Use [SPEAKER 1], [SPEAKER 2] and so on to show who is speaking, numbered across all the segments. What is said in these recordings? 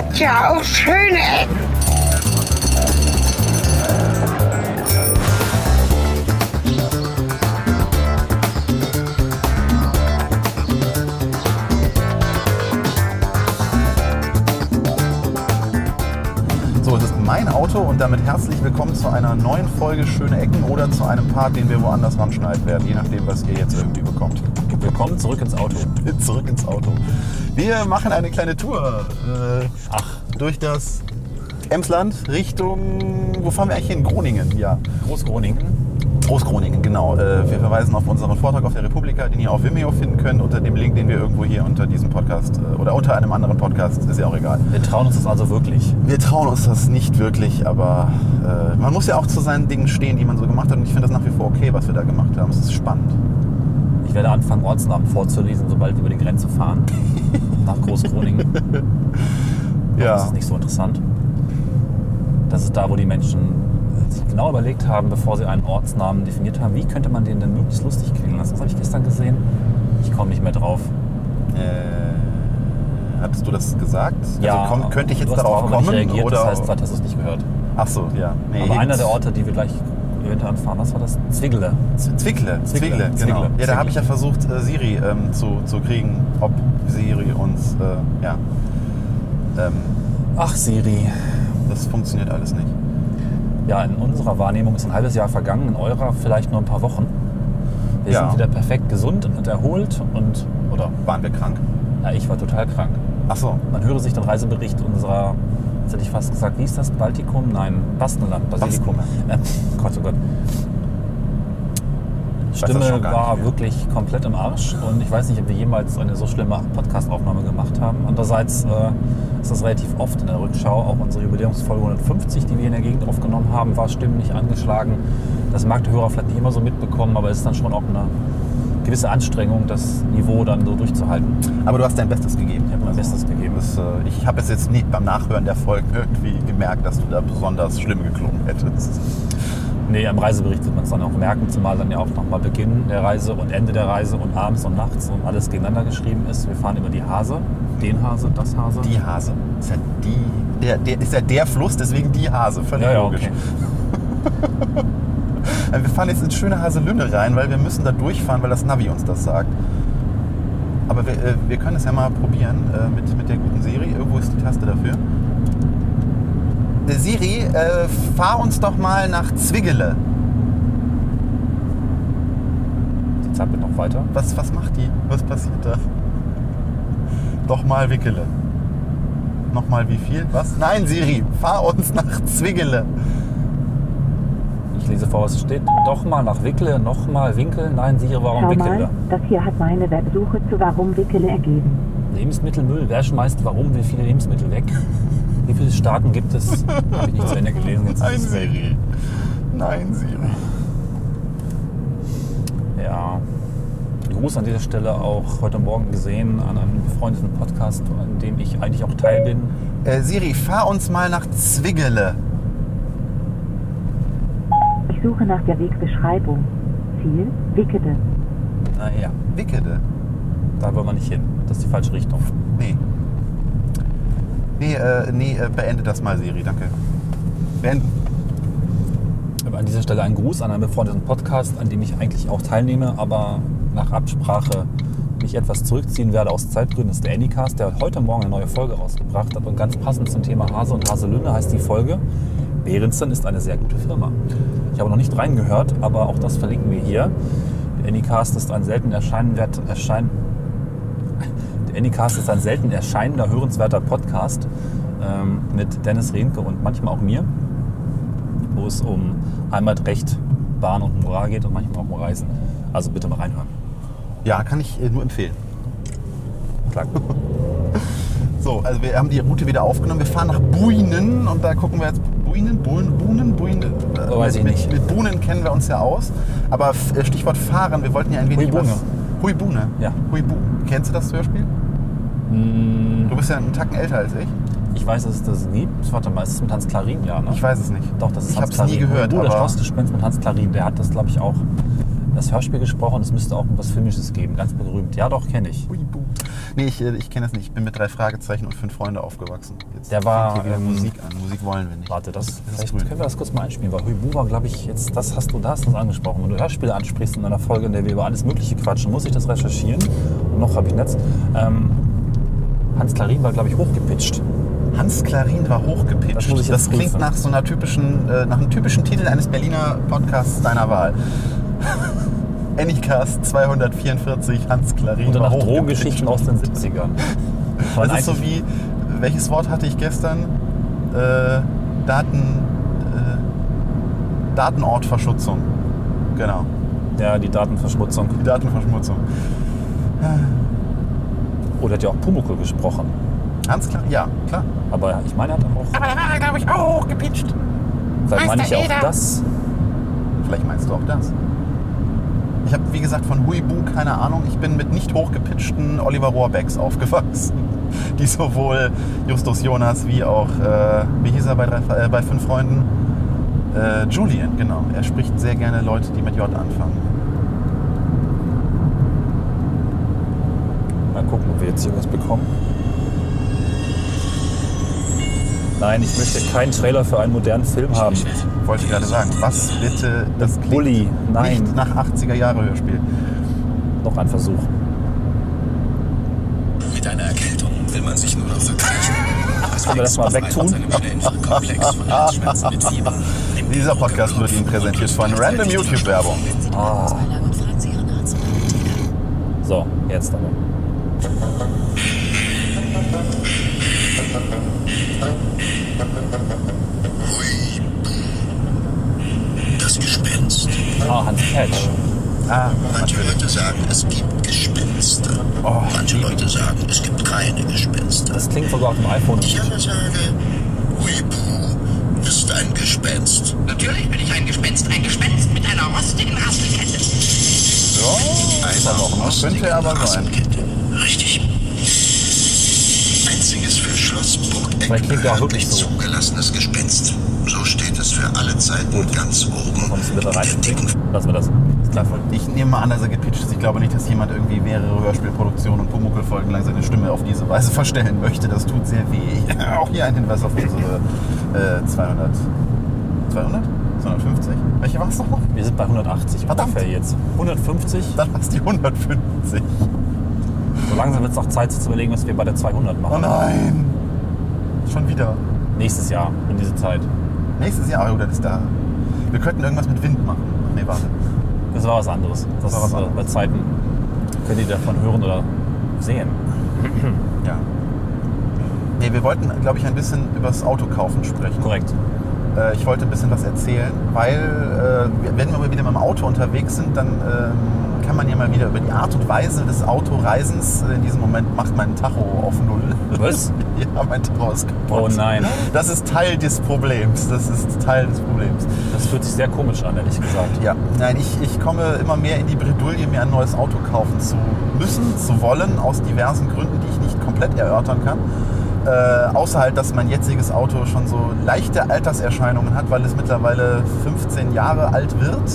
[SPEAKER 1] hat ja auch schöne Ecken.
[SPEAKER 2] So, es ist mein Auto und damit herzlich willkommen zu einer neuen Folge Schöne Ecken oder zu einem Part, den wir woanders ranschneiden werden, je nachdem, was ihr jetzt irgendwie bekommt.
[SPEAKER 3] Willkommen zurück ins Auto.
[SPEAKER 2] Zurück ins Auto. Wir machen eine kleine Tour äh,
[SPEAKER 3] Ach,
[SPEAKER 2] durch das Emsland Richtung, wo fahren wir eigentlich hin? Groningen, ja.
[SPEAKER 3] Großgroningen.
[SPEAKER 2] Großgroningen, genau. Äh, wir verweisen auf unseren Vortrag auf der Republika, den ihr auf Vimeo finden könnt, unter dem Link, den wir irgendwo hier unter diesem Podcast äh, oder unter einem anderen Podcast, ist ja auch egal.
[SPEAKER 3] Wir trauen uns das also wirklich.
[SPEAKER 2] Wir trauen uns das nicht wirklich, aber äh, man muss ja auch zu seinen Dingen stehen, die man so gemacht hat. Und ich finde das nach wie vor okay, was wir da gemacht haben. Es ist spannend.
[SPEAKER 3] Ich werde anfangen, Ortsnamen vorzulesen, sobald wir über die Grenze fahren. Nach Großgroningen. Das ist nicht so interessant. Das ist da, wo die Menschen sich genau überlegt haben, bevor sie einen Ortsnamen definiert haben, wie könnte man den denn möglichst lustig klingen lassen. Das habe ich gestern gesehen. Ich komme nicht mehr drauf.
[SPEAKER 2] Äh, hattest du das gesagt? also komm, könnte ich jetzt
[SPEAKER 3] du
[SPEAKER 2] darauf
[SPEAKER 3] aber nicht
[SPEAKER 2] kommen?
[SPEAKER 3] reagiert,
[SPEAKER 2] oder?
[SPEAKER 3] das heißt, vielleicht hast du es nicht gehört.
[SPEAKER 2] Ach so, ja. Nee,
[SPEAKER 3] aber einer der Orte, die wir gleich eventuell anfahren, was war das?
[SPEAKER 2] Zwickle,
[SPEAKER 3] Zwickle,
[SPEAKER 2] Zwickle, genau. Ja, da habe ich ja versucht, äh, Siri ähm, zu, zu kriegen, ob Siri uns, äh, ja, ähm,
[SPEAKER 3] Ach, Siri.
[SPEAKER 2] das funktioniert alles nicht.
[SPEAKER 3] Ja, in unserer Wahrnehmung ist ein halbes Jahr vergangen, in eurer vielleicht nur ein paar Wochen. Wir
[SPEAKER 2] Ja.
[SPEAKER 3] sind wieder perfekt gesund und erholt und, oder,
[SPEAKER 2] Waren wir krank?
[SPEAKER 3] ja, ich war total krank.
[SPEAKER 2] Ach so,
[SPEAKER 3] Man höre sich den Reisebericht unserer, jetzt hätte ich fast gesagt, wie ist das? Baltikum? Nein, Baskenland, Basilikum. Äh, Gott, oh Gott. Stimme war
[SPEAKER 2] mehr.
[SPEAKER 3] wirklich komplett im Arsch und ich weiß nicht, ob wir jemals eine so schlimme Podcast-Aufnahme gemacht haben. Andererseits äh, ist das relativ oft in der Rückschau. Auch unsere Jubiläumsfolge 150, die wir in der Gegend aufgenommen haben, war stimmlich angeschlagen. Das mag der Hörer vielleicht nicht immer so mitbekommen, aber es ist dann schon auch eine gewisse Anstrengung, das Niveau dann so durchzuhalten.
[SPEAKER 2] aber du hast dein Bestes gegeben.
[SPEAKER 3] Ich habe mein Bestes gegeben.
[SPEAKER 2] Das, äh, ich habe es jetzt nicht beim Nachhören der Folgen irgendwie gemerkt, dass du da besonders schlimm geklungen hättest.
[SPEAKER 3] Nee, am Reisebericht wird man es dann auch merken, zumal dann ja auch nochmal Beginn der Reise und Ende der Reise und abends und nachts und alles gegeneinander geschrieben ist. Wir fahren über die Hase, den Hase, das Hase.
[SPEAKER 2] Die Hase. Ist ja, die, der, der, ist ja der Fluss, deswegen die Hase. Völlig
[SPEAKER 3] ja, ja,
[SPEAKER 2] logisch.
[SPEAKER 3] okay.
[SPEAKER 2] Äh, Wir fahren jetzt ins schöne Haselünne rein, weil wir müssen da durchfahren, weil das Navi uns das sagt. Aber wir, äh, wir können es ja mal probieren äh, mit, mit der guten Siri. Irgendwo ist die Taste dafür. Siri, äh, fahr uns doch mal nach Zwiggele.
[SPEAKER 3] Die zappelt noch weiter.
[SPEAKER 2] Was, was macht die? Was passiert da? Doch mal Wickele. Nochmal wie viel? Was? Nein, Siri, fahr uns nach Zwiggele.
[SPEAKER 3] Ich lese vor, was steht. Doch mal nach Wickle, noch mal Winkel. Nein, siehe, warum
[SPEAKER 4] Schau
[SPEAKER 3] Wickele?
[SPEAKER 4] mal, das hier hat meine Websuche zu Warum Wickele ergeben.
[SPEAKER 3] Lebensmittelmüll, wer schmeißt warum wie viele Lebensmittel weg? Wie viele Staaten gibt es? Habe ich nicht zu Ende gelesen. Jetzt
[SPEAKER 2] Nein,
[SPEAKER 3] es.
[SPEAKER 2] Siri. Nein, Siri.
[SPEAKER 3] Ja. Gruß an dieser Stelle auch heute Morgen gesehen an einem befreundeten Podcast, an dem ich eigentlich auch Teil bin.
[SPEAKER 2] Äh, Siri, fahr uns mal nach Zwiggele.
[SPEAKER 4] Ich suche nach der Wegbeschreibung. Ziel Wickede.
[SPEAKER 3] Naja,
[SPEAKER 2] Wickede?
[SPEAKER 3] da wollen wir nicht hin. Das ist die falsche Richtung.
[SPEAKER 2] Nee. Nee, äh, nee äh, beende das mal, Siri, danke. Beenden.
[SPEAKER 3] Aber An dieser Stelle ein Gruß an einen befreundeten Podcast, an dem ich eigentlich auch teilnehme, aber nach Absprache mich etwas zurückziehen werde aus Zeitgründen. Das ist der Anycast, der heute Morgen eine neue Folge rausgebracht hat und ganz passend zum Thema Hase und Haselünne heißt die Folge. Behrensen ist eine sehr gute Firma. Ich habe noch nicht reingehört, aber auch das verlinken wir hier. Der Anycast ist ein selten erscheinenwert, erschein, der Anycast ist ein selten erscheinender, hörenswerter Podcast ähm, mit Dennis Rehnke und manchmal auch mir wo es um Heimatrecht, Bahn und Moral geht und manchmal auch um Reisen. Also bitte mal reinhören.
[SPEAKER 2] Ja, kann ich äh, nur empfehlen.
[SPEAKER 3] Klar.
[SPEAKER 2] So, also wir haben die Route wieder aufgenommen. Wir fahren nach Buinen und da gucken wir jetzt. Buinen? Buinen? Buinen? Buinen? Äh,
[SPEAKER 3] weiß
[SPEAKER 2] mit,
[SPEAKER 3] ich nicht.
[SPEAKER 2] Mit, mit Buhnen kennen wir uns ja aus. Aber äh, Stichwort Fahren, wir wollten ja ein wenig
[SPEAKER 3] Huibune.
[SPEAKER 2] was. Huibune.
[SPEAKER 3] Ja.
[SPEAKER 2] Huibu. Kennst du das Hörspiel?
[SPEAKER 3] Hm,
[SPEAKER 2] Du bist ja einen Tacken älter als ich.
[SPEAKER 3] Ich weiß, dass es das gibt. Warte mal, ist es mit Hans Klarin? Ja, ne?
[SPEAKER 2] Ich weiß es nicht.
[SPEAKER 3] Doch, das ist
[SPEAKER 2] Ich
[SPEAKER 3] Hans
[SPEAKER 2] habe es nie
[SPEAKER 3] Klarin.
[SPEAKER 2] gehört.
[SPEAKER 3] Bruder
[SPEAKER 2] aber
[SPEAKER 3] Schlossgespenst mit Hans Klarin. Der hat das, glaube ich, auch das Hörspiel gesprochen. Es müsste auch was Filmisches geben. Ganz berühmt. Ja, doch, kenne ich.
[SPEAKER 2] Huibu. Nee, ich, äh, ich kenne das nicht. Ich bin mit drei Fragezeichen und fünf Freunde aufgewachsen. Jetzt
[SPEAKER 3] Der war,
[SPEAKER 2] hier wieder
[SPEAKER 3] ähm,
[SPEAKER 2] Musik an. Musik wollen wir nicht.
[SPEAKER 3] Warte, das,
[SPEAKER 2] ist
[SPEAKER 3] vielleicht können wir das kurz mal einspielen, weil Huibu war, glaube ich, jetzt, das hast du, da hast du es angesprochen. Wenn du Hörspiele ansprichst in einer Folge, in der wir über alles Mögliche quatschen, muss ich das recherchieren. Und noch habe ich Netz. Ähm, Hans Klarin war, glaube ich, hochgepitcht.
[SPEAKER 2] Hans Klarin war hochgepitcht.
[SPEAKER 3] Das jetzt
[SPEAKER 2] klingt nach so einer typischen, äh, nach einem typischen Titel eines Berliner Podcasts deiner Wahl. Anycast 244, Hans Klarin
[SPEAKER 3] Oder
[SPEAKER 2] war
[SPEAKER 3] nach. Drogengeschichten aus den 70ern.
[SPEAKER 2] Das ist so wie, welches Wort hatte ich gestern? Äh, Daten, äh, Datenortverschutzung. Genau,
[SPEAKER 3] Ja, die Datenverschmutzung.
[SPEAKER 2] die Datenverschmutzung.
[SPEAKER 3] Oder hat ja auch Pumuckl gesprochen.
[SPEAKER 2] Hans Klarin, ja, klar.
[SPEAKER 3] Aber ich meine, er hat auch.
[SPEAKER 1] Aber da war er, glaube ich, auch hochgepitcht.
[SPEAKER 3] Vielleicht meine ich ja auch das.
[SPEAKER 2] Vielleicht meinst du auch das. Ich habe, wie gesagt, von Huibu keine Ahnung. Ich bin mit nicht hochgepitchten Oliver Rohrbecks aufgewachsen, die sowohl Justus Jonas wie auch, äh, wie hieß er bei, drei, äh, bei Fünf Freunden? Äh, Julian, genau. Er spricht sehr gerne Leute, die mit J anfangen.
[SPEAKER 3] Mal gucken, ob wir jetzt hier was bekommen. Nein, ich möchte keinen Trailer für einen modernen Film haben.
[SPEAKER 2] Wollte ich gerade sagen. Was bitte, das
[SPEAKER 3] Bulli, nein.
[SPEAKER 2] nicht nach 80er Jahre Hörspiel.
[SPEAKER 3] Noch ein Versuch.
[SPEAKER 5] Mit einer Erkältung will man sich nur noch verkriechen.
[SPEAKER 3] Können wir das mal wegtun?
[SPEAKER 2] Dieser Podcast wird Ihnen präsentiert von Random YouTube-Werbung.
[SPEAKER 6] Apotheker.
[SPEAKER 3] So, jetzt aber.
[SPEAKER 5] Das Gespenst.
[SPEAKER 3] Ah, Hans Patch.
[SPEAKER 2] Ah,
[SPEAKER 5] Manche Leute sagen, es gibt Gespenster.
[SPEAKER 2] Oh.
[SPEAKER 5] Manche Leute sagen, es gibt keine Gespenster.
[SPEAKER 3] Das klingt sogar auf dem iPhone.
[SPEAKER 5] Ich aber sage, Huibu ist ein Gespenst.
[SPEAKER 1] Natürlich bin ich ein Gespenst, ein Gespenst mit einer rostigen Rasselkette.
[SPEAKER 5] Einer
[SPEAKER 2] doch, ne?
[SPEAKER 5] rostigen
[SPEAKER 2] Könnte aber sein.
[SPEAKER 5] Rassenkette. Richtig. Einziges für
[SPEAKER 3] Vielleicht
[SPEAKER 5] Burgeck
[SPEAKER 3] klingt er auch wirklich so.
[SPEAKER 5] zugelassenes Gespenst. So steht es für alle Zeiten ganz oben.
[SPEAKER 3] Kommst du bitte
[SPEAKER 5] in der
[SPEAKER 3] reinspringen? Lassen wir das. Ist klar.
[SPEAKER 2] Ich nehme mal an, dass er gepitcht ist. Ich glaube nicht, dass jemand irgendwie mehrere Hörspielproduktionen und Pumuckl-Folgen lang seine Stimme auf diese Weise verstellen möchte. Das tut sehr weh. Auch hier ein Hinweis auf unsere äh, 200. 200? 250? Welche war es noch?
[SPEAKER 3] Wir sind bei 180
[SPEAKER 2] Verdammt.
[SPEAKER 3] ungefähr jetzt. 150.
[SPEAKER 2] Dann war es die 150.
[SPEAKER 3] So langsam wird es auch Zeit sich zu überlegen, was wir bei der 200
[SPEAKER 2] Oh
[SPEAKER 3] machen.
[SPEAKER 2] nein! Schon wieder.
[SPEAKER 3] Nächstes Jahr um diese Zeit.
[SPEAKER 2] Nächstes Jahr, oh, das ist da. Wir könnten irgendwas mit Wind machen. Ach nee, warte.
[SPEAKER 3] Das war was anderes. Das
[SPEAKER 2] war was
[SPEAKER 3] äh,
[SPEAKER 2] anderes.
[SPEAKER 3] bei Zeiten könnt ihr davon hören oder sehen.
[SPEAKER 2] Ja. Nee, wir wollten, glaube ich, ein bisschen über das Autokaufen sprechen.
[SPEAKER 3] Korrekt.
[SPEAKER 2] Äh, ich wollte ein bisschen was erzählen, weil äh, wenn wir wieder mit dem Auto unterwegs sind, dann ähm, kann man ja mal wieder über die Art und Weise des Autoreisens, äh, in diesem Moment macht mein Tacho auf Null.
[SPEAKER 3] Was?
[SPEAKER 2] ja, mein Tacho ist kaputt.
[SPEAKER 3] Oh nein.
[SPEAKER 2] Das ist Teil des Problems. Das ist Teil des Problems.
[SPEAKER 3] Das fühlt sich sehr komisch an, ehrlich gesagt.
[SPEAKER 2] Ja, nein, ich, ich komme immer mehr in die Bredouille, mir ein neues Auto kaufen zu müssen, zu wollen, aus diversen Gründen, die ich nicht komplett erörtern kann. Äh, außer halt, dass mein jetziges Auto schon so leichte Alterserscheinungen hat, weil es mittlerweile 15 Jahre alt wird.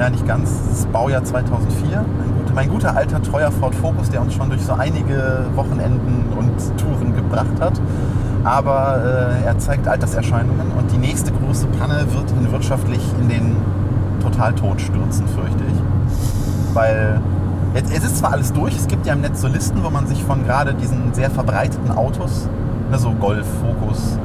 [SPEAKER 2] Ja, nicht ganz. Das Baujahr 2004. Mein guter, mein guter alter, treuer Ford Focus, der uns schon durch so einige Wochenenden und Touren gebracht hat. Aber äh, er zeigt Alterserscheinungen und die nächste große Panne wird ihn wirtschaftlich in den Totaltod stürzen, fürchte ich. Weil jetzt, es ist zwar alles durch, es gibt ja im Netz so Listen, wo man sich von gerade diesen sehr verbreiteten Autos, ne, so Golf, Focus,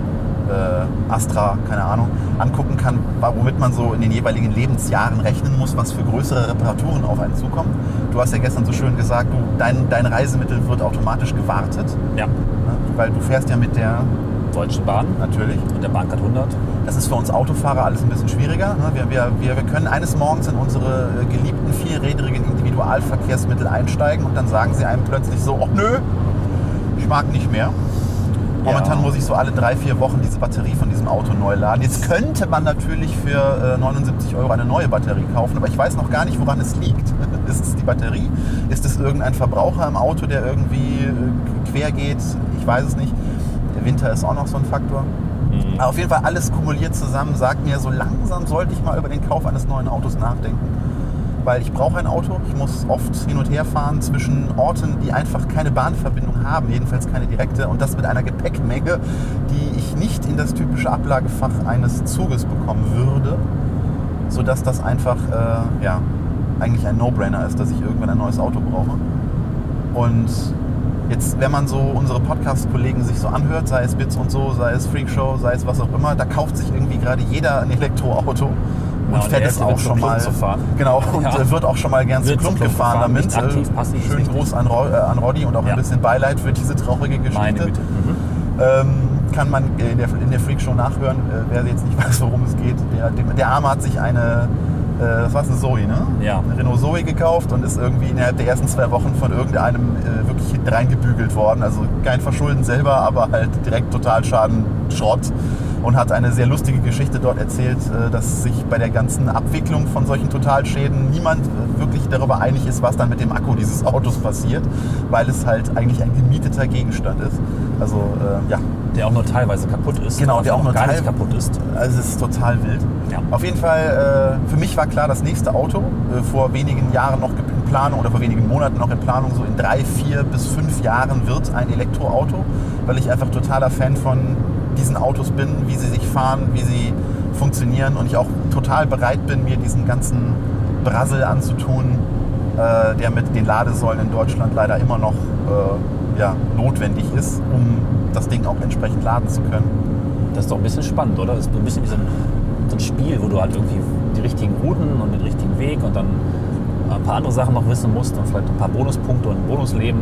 [SPEAKER 2] äh, Astra, keine Ahnung, angucken kann, womit man so in den jeweiligen Lebensjahren rechnen muss, was für größere Reparaturen auf einen zukommen. Du hast ja gestern so schön gesagt, du, dein, dein Reisemittel wird automatisch gewartet,
[SPEAKER 3] Ja.
[SPEAKER 2] ne, weil du fährst ja mit der,
[SPEAKER 3] Deutsche Bahn
[SPEAKER 2] natürlich,
[SPEAKER 3] und der Bahncard 100.
[SPEAKER 2] das ist für uns Autofahrer alles ein bisschen schwieriger. ne? Wir, wir, wir, wir können eines Morgens in unsere äh, geliebten vierrädrigen Individualverkehrsmittel einsteigen und dann sagen sie einem plötzlich so, oh nö, ich mag nicht mehr. Momentan
[SPEAKER 3] Ja.
[SPEAKER 2] muss ich so alle drei, vier Wochen diese Batterie von diesem Auto neu laden. Jetzt könnte man natürlich für äh, 79 Euro eine neue Batterie kaufen, aber ich weiß noch gar nicht, woran es liegt. Ist es die Batterie? Ist es irgendein Verbraucher im Auto, der irgendwie äh, quer geht? Ich weiß es nicht. Der Winter ist auch noch so ein Faktor.
[SPEAKER 3] Mhm.
[SPEAKER 2] Aber auf jeden Fall alles kumuliert zusammen sagt mir, so langsam sollte ich mal über den Kauf eines neuen Autos nachdenken. Weil ich brauche ein Auto. Ich muss oft hin und her fahren zwischen Orten, die einfach keine Bahnverbindung haben, jedenfalls keine direkte. Und das mit einer Gepäckmenge, die ich nicht in das typische Ablagefach eines Zuges bekommen würde, sodass das einfach äh, ja, eigentlich ein No-Brainer ist, dass ich irgendwann ein neues Auto brauche. Und jetzt, wenn man so unsere Podcast-Kollegen sich so anhört, sei es Bits und so, sei es Freakshow, sei es was auch immer, da kauft sich irgendwie gerade jeder ein Elektroauto. Und
[SPEAKER 3] und
[SPEAKER 2] fährt
[SPEAKER 3] Hälfte
[SPEAKER 2] auch schon mal. Genau, und
[SPEAKER 3] Ja.
[SPEAKER 2] äh, wird auch schon mal gern zu
[SPEAKER 3] Wird zum Klump
[SPEAKER 2] gefahren
[SPEAKER 3] gefahren,
[SPEAKER 2] damit.
[SPEAKER 3] aktiv,
[SPEAKER 2] Äh,
[SPEAKER 3] passiv, ist
[SPEAKER 2] Schönen. Gruß an, Ro äh, an Roddy und auch
[SPEAKER 3] Ja.
[SPEAKER 2] ein bisschen Beileid für diese traurige Geschichte.
[SPEAKER 3] Mhm.
[SPEAKER 2] Ähm, kann man äh, in der, in der Freakshow nachhören, äh, wer jetzt nicht weiß, worum es geht. Der, der Arme hat sich eine, äh, was war eine Zoe, ne?
[SPEAKER 3] Ja.
[SPEAKER 2] Eine Renault Zoe gekauft und ist irgendwie innerhalb der ersten zwei Wochen von irgendeinem äh, wirklich hinten reingebügelt worden. Also kein Verschulden selber, aber halt direkt Totalschaden, Schrott. Und hat eine sehr lustige Geschichte dort erzählt, äh, dass sich bei der ganzen Abwicklung von solchen Totalschäden niemand äh, wirklich darüber einig ist, was dann mit dem Akku dieses Autos passiert, weil es halt eigentlich ein gemieteter Gegenstand ist. Also äh, ja,
[SPEAKER 3] Der auch nur teilweise kaputt ist.
[SPEAKER 2] Genau,
[SPEAKER 3] oder
[SPEAKER 2] der auch nur
[SPEAKER 3] gar
[SPEAKER 2] teil-
[SPEAKER 3] nicht kaputt ist.
[SPEAKER 2] also es ist total wild.
[SPEAKER 3] Ja.
[SPEAKER 2] Auf jeden Fall, äh, für mich war klar, das nächste Auto, äh, vor wenigen Jahren noch in Planung oder vor wenigen Monaten noch in Planung, so in drei, vier bis fünf Jahren wird ein Elektroauto, weil ich einfach totaler Fan von diesen Autos bin, wie sie sich fahren, wie sie funktionieren und ich auch total bereit bin, mir diesen ganzen Brassel anzutun, äh, der mit den Ladesäulen in Deutschland leider immer noch äh, ja, notwendig ist, um das Ding auch entsprechend laden zu können.
[SPEAKER 3] Das ist doch ein bisschen spannend, oder? Das ist ein bisschen wie so ein, so ein Spiel, wo du halt irgendwie die richtigen Routen und den richtigen Weg und dann ein paar andere Sachen noch wissen musst und vielleicht ein paar Bonuspunkte und ein Bonusleben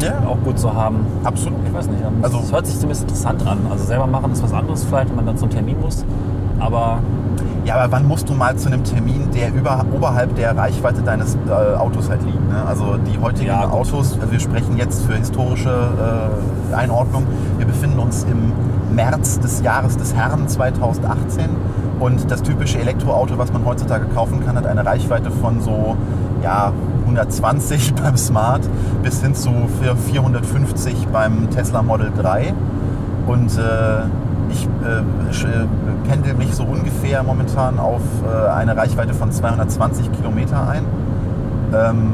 [SPEAKER 2] Ja.
[SPEAKER 3] auch gut zu haben.
[SPEAKER 2] Absolut.
[SPEAKER 3] Ich weiß nicht.
[SPEAKER 2] Also-
[SPEAKER 3] Also, es hört sich zumindest interessant an. Also selber machen ist was anderes vielleicht, wenn man dann zum Termin muss. Aber
[SPEAKER 2] Ja, aber wann musst du mal zu einem Termin, der über, oberhalb der Reichweite deines äh, Autos halt liegt? Ne? Also die heutigen
[SPEAKER 3] Ja.
[SPEAKER 2] Autos, also wir sprechen jetzt für historische äh, Einordnung, wir befinden uns im März des Jahres des Herrn 2018 und das typische Elektroauto, was man heutzutage kaufen kann, hat eine Reichweite von so ja, 120 beim Smart bis hin zu für 450 beim Tesla Model 3. Und äh, ich äh, äh, pendel mich so ungefähr momentan auf äh, eine Reichweite von 220 Kilometer ein. Ähm,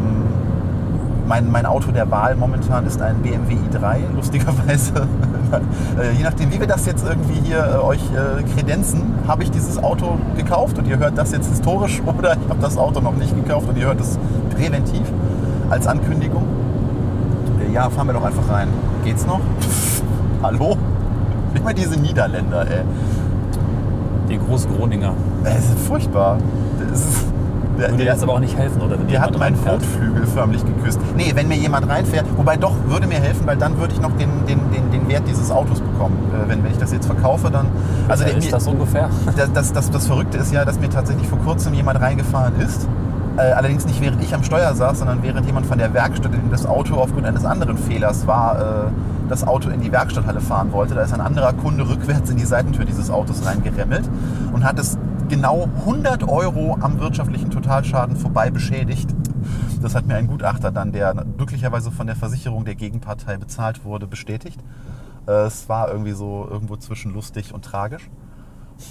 [SPEAKER 2] mein, mein Auto der Wahl momentan ist ein BMW i3, lustigerweise. äh, je nachdem, wie wir das jetzt irgendwie hier äh, euch äh, kredenzen, habe ich dieses Auto gekauft und ihr hört das jetzt historisch oder ich habe das Auto noch nicht gekauft und ihr hört es präventiv als Ankündigung. Ja, fahren wir doch einfach rein. Geht's noch? Hallo? Immer diese Niederländer, ey.
[SPEAKER 3] die große Groninger
[SPEAKER 2] Es ist furchtbar. Das ist,
[SPEAKER 3] würde
[SPEAKER 2] der,
[SPEAKER 3] jetzt aber auch nicht helfen, oder?
[SPEAKER 2] Der hat meinen. Kotflügel förmlich geküsst. Nee, wenn mir jemand reinfährt, wobei doch, würde mir helfen, weil dann würde ich noch den, den, den, den Wert dieses Autos bekommen. Äh, wenn, wenn ich das jetzt verkaufe, dann... Also
[SPEAKER 3] ist
[SPEAKER 2] mir-
[SPEAKER 3] das ungefähr?
[SPEAKER 2] das, das, das, das Verrückte ist ja, dass mir tatsächlich vor kurzem jemand reingefahren ist. Äh, allerdings nicht während ich am Steuer saß, sondern während jemand von der Werkstatt, in das Auto aufgrund eines anderen Fehlers war, äh, das Auto in die Werkstatthalle fahren wollte. Da ist ein anderer Kunde rückwärts in die Seitentür dieses Autos reingeremmelt und hat es genau 100 Euro am wirtschaftlichen Totalschaden vorbei beschädigt. Das hat mir ein Gutachter dann, der glücklicherweise von der Versicherung der Gegenpartei bezahlt wurde, bestätigt. Äh, es war irgendwie so irgendwo zwischen lustig und tragisch.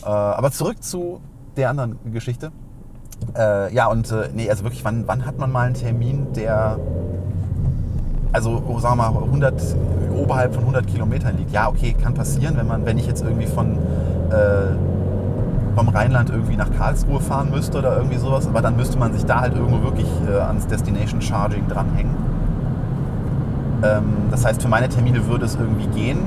[SPEAKER 2] Äh, aber zurück zu der anderen Geschichte. Äh, ja, und nee, also wirklich, wann, wann hat man mal einen Termin, der, also oh, sagen wir mal, 100, oberhalb von 100 Kilometern liegt? Ja, okay, kann passieren, wenn, man, wenn ich jetzt irgendwie von, äh, vom Rheinland irgendwie nach Karlsruhe fahren müsste oder irgendwie sowas, aber dann müsste man sich da halt irgendwo wirklich äh, ans Destination Charging dranhängen. Ähm, das heißt, für meine Termine würde es irgendwie gehen.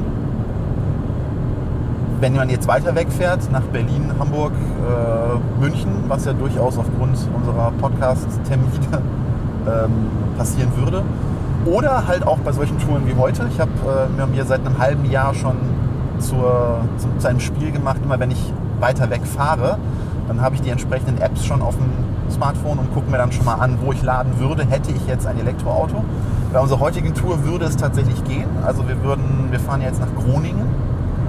[SPEAKER 2] Wenn man jetzt weiter wegfährt, nach Berlin, Hamburg, äh, München, was ja durchaus aufgrund unserer Podcast-Termine ähm, passieren würde. Oder halt auch bei solchen Touren wie heute. Ich habe äh, mir seit einem halben Jahr schon zur, zu, zu einem Spiel gemacht, immer wenn ich weiter weg fahre, dann habe ich die entsprechenden Apps schon auf dem Smartphone und gucke mir dann schon mal an, wo ich laden würde, hätte ich jetzt ein Elektroauto. Bei unserer heutigen Tour würde es tatsächlich gehen. Also wir würden, wir fahren jetzt nach Groningen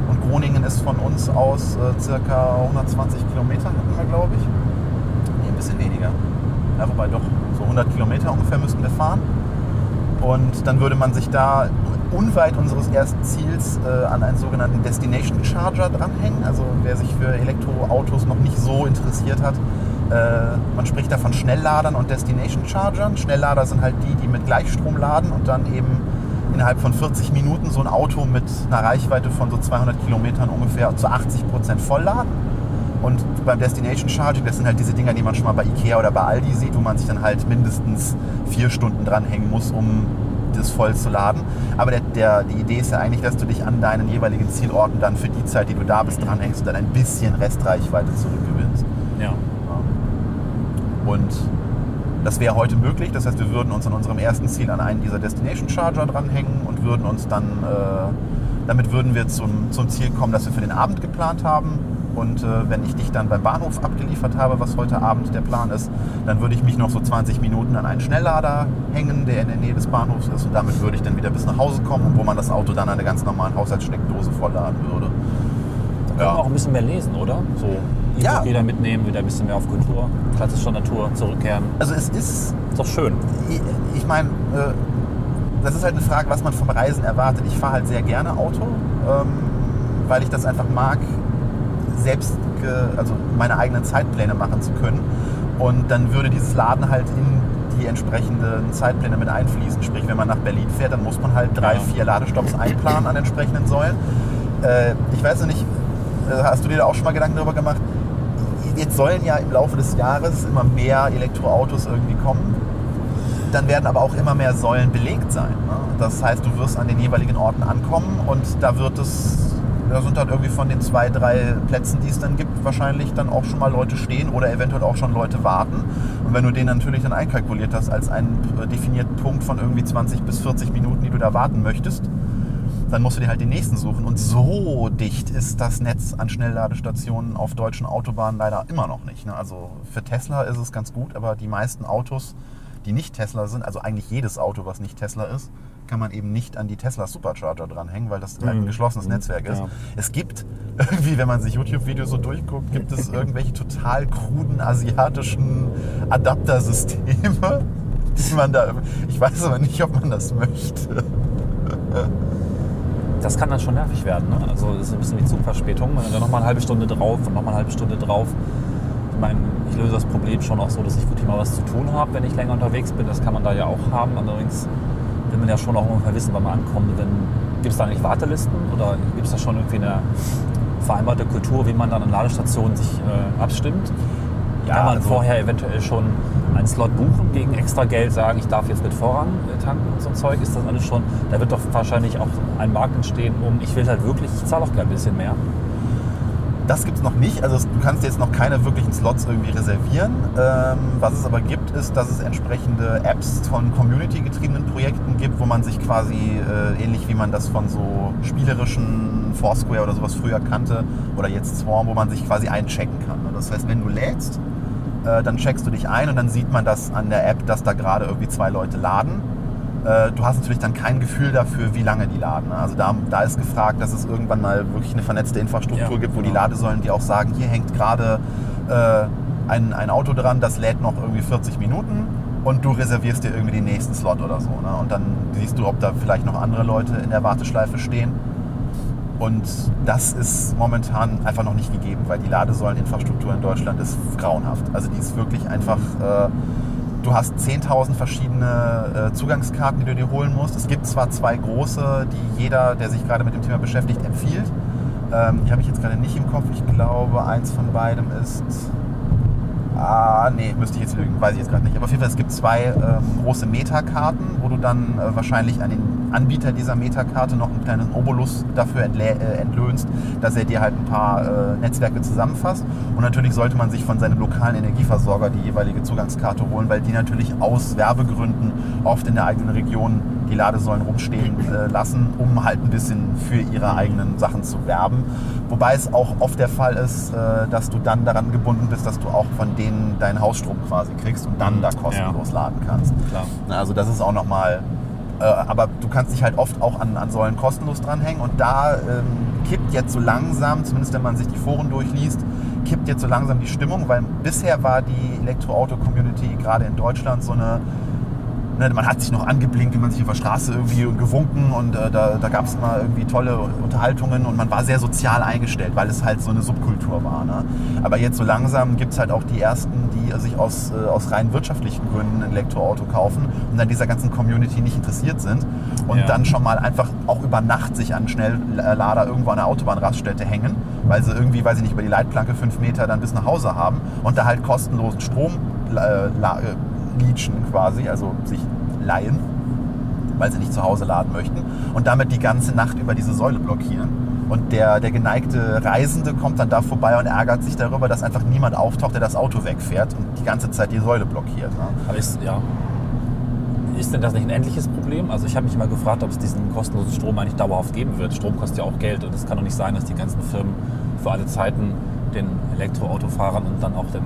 [SPEAKER 2] und Groningen ist von uns aus äh, circa 120 Kilometer, hatten wir glaube ich. Nee, ein bisschen weniger. Ja, wobei doch, so 100 Kilometer ungefähr müssten wir fahren. Und dann würde man sich da unweit unseres ersten Ziels äh, an einen sogenannten Destination Charger dranhängen. Also wer sich für Elektroautos noch nicht so interessiert hat, Äh, man spricht da von Schnellladern und Destination Chargern. Schnelllader sind halt die, die mit Gleichstrom laden und dann eben innerhalb von 40 Minuten so ein Auto mit einer Reichweite von so 200 Kilometern ungefähr zu 80 Prozent vollladen. Und beim Destination Charging, das sind halt diese Dinger, die man schon mal bei Ikea oder bei Aldi sieht, wo man sich dann halt mindestens vier Stunden dranhängen muss, um das voll zu laden. Aber der, der, die Idee ist ja eigentlich, dass du dich an deinen jeweiligen Zielorten dann für die Zeit, die du da bist, dranhängst und dann ein bisschen Restreichweite zurückgewinnst.
[SPEAKER 3] Ja.
[SPEAKER 2] Und das wäre heute möglich. Das heißt, wir würden uns an unserem ersten Ziel an einen dieser Destination Charger dranhängen und würden uns dann, äh, damit würden wir zum, zum Ziel kommen, das wir für den Abend geplant haben. Und äh, wenn ich dich dann beim Bahnhof abgeliefert habe, was heute Abend der Plan ist, dann würde ich mich noch so 20 Minuten an einen Schnelllader hängen, der in der Nähe des Bahnhofs ist. Und damit würde ich dann wieder bis nach Hause kommen, wo man das Auto dann an einer ganz normalen Haushaltssteckdose vollladen würde.
[SPEAKER 3] Da kann man auch ein bisschen mehr lesen, oder? So
[SPEAKER 2] Ja.
[SPEAKER 3] Jeder mitnehmen, wieder ein bisschen mehr auf Kultur, klassischer Natur zurückkehren.
[SPEAKER 2] Also es ist
[SPEAKER 3] Ist doch schön.
[SPEAKER 2] ich, ich meine, äh, das ist halt eine Frage, was man vom Reisen erwartet. Ich fahre halt sehr gerne Auto, ähm, weil ich das einfach mag, selbst also meine eigenen Zeitpläne machen zu können. Und dann würde dieses Laden halt in die entsprechenden Zeitpläne mit einfließen. Sprich, wenn man nach Berlin fährt, dann muss man halt drei,
[SPEAKER 3] Ja.
[SPEAKER 2] vier Ladestops einplanen an entsprechenden Säulen. Äh, ich weiß noch nicht, äh, hast du dir da auch schon mal Gedanken darüber gemacht? Jetzt sollen ja im Laufe des Jahres immer mehr Elektroautos irgendwie kommen dann werden aber auch immer mehr Säulen belegt sein. Ne? Das heißt, du wirst an den jeweiligen Orten ankommen und da wird es, da sind dann irgendwie von den zwei, drei Plätzen, die es dann gibt, wahrscheinlich dann auch schon mal Leute stehen oder eventuell auch schon Leute warten. Und wenn du den natürlich dann einkalkuliert hast als einen äh, definierten Punkt von irgendwie 20 bis 40 Minuten, die du da warten möchtest, dann musst du dir halt den nächsten suchen. Und so dicht ist das Netz an Schnellladestationen auf deutschen Autobahnen leider immer noch nicht. Ne? Also für Tesla ist es ganz gut, aber die meisten Autos, die nicht Tesla sind, also eigentlich jedes Auto, was nicht Tesla ist, kann man eben nicht an die Tesla Supercharger dranhängen, weil das halt ein
[SPEAKER 3] Mhm.
[SPEAKER 2] geschlossenes Netzwerk ist.
[SPEAKER 3] Ja.
[SPEAKER 2] Es gibt irgendwie, wenn man sich YouTube-Videos so durchguckt, gibt es irgendwelche total kruden asiatischen Adaptersysteme, die man da. Ich weiß aber nicht, ob man das möchte.
[SPEAKER 3] Das kann dann schon nervig werden. Ne? Also das ist ein bisschen wie Zugverspätung. Man hat dann nochmal eine halbe Stunde drauf und nochmal eine halbe Stunde drauf. Ich meine, ich löse das Problem schon auch so, dass ich wirklich mal was zu tun habe, wenn ich länger unterwegs bin. Das kann man da ja auch haben. Allerdings will man ja schon auch ungefähr wissen, wann man ankommt. Gibt es da eigentlich Wartelisten oder gibt es da schon irgendwie eine vereinbarte Kultur, wie man dann an Ladestationen sich äh, abstimmt?
[SPEAKER 2] Ja,
[SPEAKER 3] kann man
[SPEAKER 2] also-
[SPEAKER 3] vorher eventuell schon einen Slot buchen gegen extra Geld, sagen, ich darf jetzt mit Vorrang äh, tanken und so ein Zeug? Ist das alles schon? Da wird doch wahrscheinlich auch ein Markt entstehen, um ich will halt wirklich, ich zahle auch gerne ein bisschen mehr.
[SPEAKER 2] Das gibt es noch nicht. Also du kannst jetzt noch keine wirklichen Slots irgendwie reservieren. Ähm, was es aber gibt, ist, dass es entsprechende Apps von community-getriebenen Projekten gibt, wo man sich quasi, äh, ähnlich wie man das von so spielerischen Foursquare oder sowas früher kannte, oder jetzt Swarm, wo man sich quasi einchecken kann. Das heißt, wenn du lädst, äh, dann checkst du dich ein und dann sieht man das an der App, dass da gerade irgendwie zwei Leute laden. Äh, Du hast natürlich dann kein Gefühl dafür, wie lange die laden. Also da, da ist gefragt, dass es irgendwann mal wirklich eine vernetzte Infrastruktur
[SPEAKER 3] Ja,
[SPEAKER 2] gibt, wo die
[SPEAKER 3] genau.
[SPEAKER 2] Ladesäulen, die auch sagen, hier hängt gerade äh, ein, ein Auto dran, das lädt noch irgendwie 40 Minuten und du reservierst dir irgendwie den nächsten Slot oder so. Ne? Und dann siehst du, ob da vielleicht noch andere Leute in der Warteschleife stehen. Und das ist momentan einfach noch nicht gegeben, weil die Ladesäuleninfrastruktur in Deutschland ist grauenhaft. Also die ist wirklich einfach, äh, du hast 10.000 verschiedene äh, Zugangskarten, die du dir holen musst. Es gibt zwar zwei große, die jeder, der sich gerade mit dem Thema beschäftigt, empfiehlt. Ähm, die habe ich jetzt gerade nicht im Kopf. Ich glaube, eins von beidem ist Ah, nee, müsste ich jetzt lügen, weiß ich jetzt gerade nicht. Aber auf jeden Fall, es gibt zwei ähm, große Metakarten, wo du dann äh, wahrscheinlich an den Anbieter dieser Metakarte noch einen kleinen Obolus dafür äh, entlöhnst, dass er dir halt ein paar äh, Netzwerke zusammenfasst. Und natürlich sollte man sich von seinem lokalen Energieversorger die jeweilige Zugangskarte holen, weil die natürlich aus Werbegründen oft in der eigenen Region die Ladesäulen rumstehen äh, lassen, um halt ein bisschen für ihre eigenen Sachen zu werben. Wobei es auch oft der Fall ist, äh, dass du dann daran gebunden bist, dass du auch von denen deinen Hausstrom quasi kriegst und dann da kostenlos laden kannst.
[SPEAKER 3] Klar.
[SPEAKER 2] Also das ist auch nochmal, aber du kannst dich halt oft auch an, an Säulen kostenlos dranhängen. Und da ähm, kippt jetzt so langsam, zumindest wenn man sich die Foren durchliest, kippt jetzt so langsam die Stimmung, weil bisher war die Elektroauto-Community gerade in Deutschland so eine Ne, man hat sich noch angeblinkt, wie man sich auf der Straße irgendwie gewunken und äh, da, da gab es mal irgendwie tolle Unterhaltungen und man war sehr sozial eingestellt, weil es halt so eine Subkultur war. Ne? Aber jetzt so langsam gibt es halt auch die ersten, die sich aus, äh, aus rein wirtschaftlichen Gründen ein Elektroauto kaufen und an dieser ganzen Community nicht interessiert sind und
[SPEAKER 3] Ja.
[SPEAKER 2] dann schon mal einfach auch über Nacht sich an Schnelllader irgendwo an der Autobahnraststätte hängen, weil sie irgendwie, weiß ich nicht, über die Leitplanke fünf Meter dann bis nach Hause haben und da halt kostenlosen Strom äh, leachen quasi, also sich leihen, weil sie nicht zu Hause laden möchten und damit die ganze Nacht über diese Säule blockieren. Und der, der geneigte Reisende kommt dann da vorbei und ärgert sich darüber, dass einfach niemand auftaucht, der das Auto wegfährt und die ganze Zeit die Säule blockiert. Ne?
[SPEAKER 3] Aber ist, ja. Ist denn das nicht ein endliches Problem? Also ich habe mich immer gefragt, ob es diesen kostenlosen Strom eigentlich dauerhaft geben wird. Strom kostet ja auch Geld und es kann doch nicht sein, dass die ganzen Firmen für alle Zeiten den Elektroautofahrern und dann auch den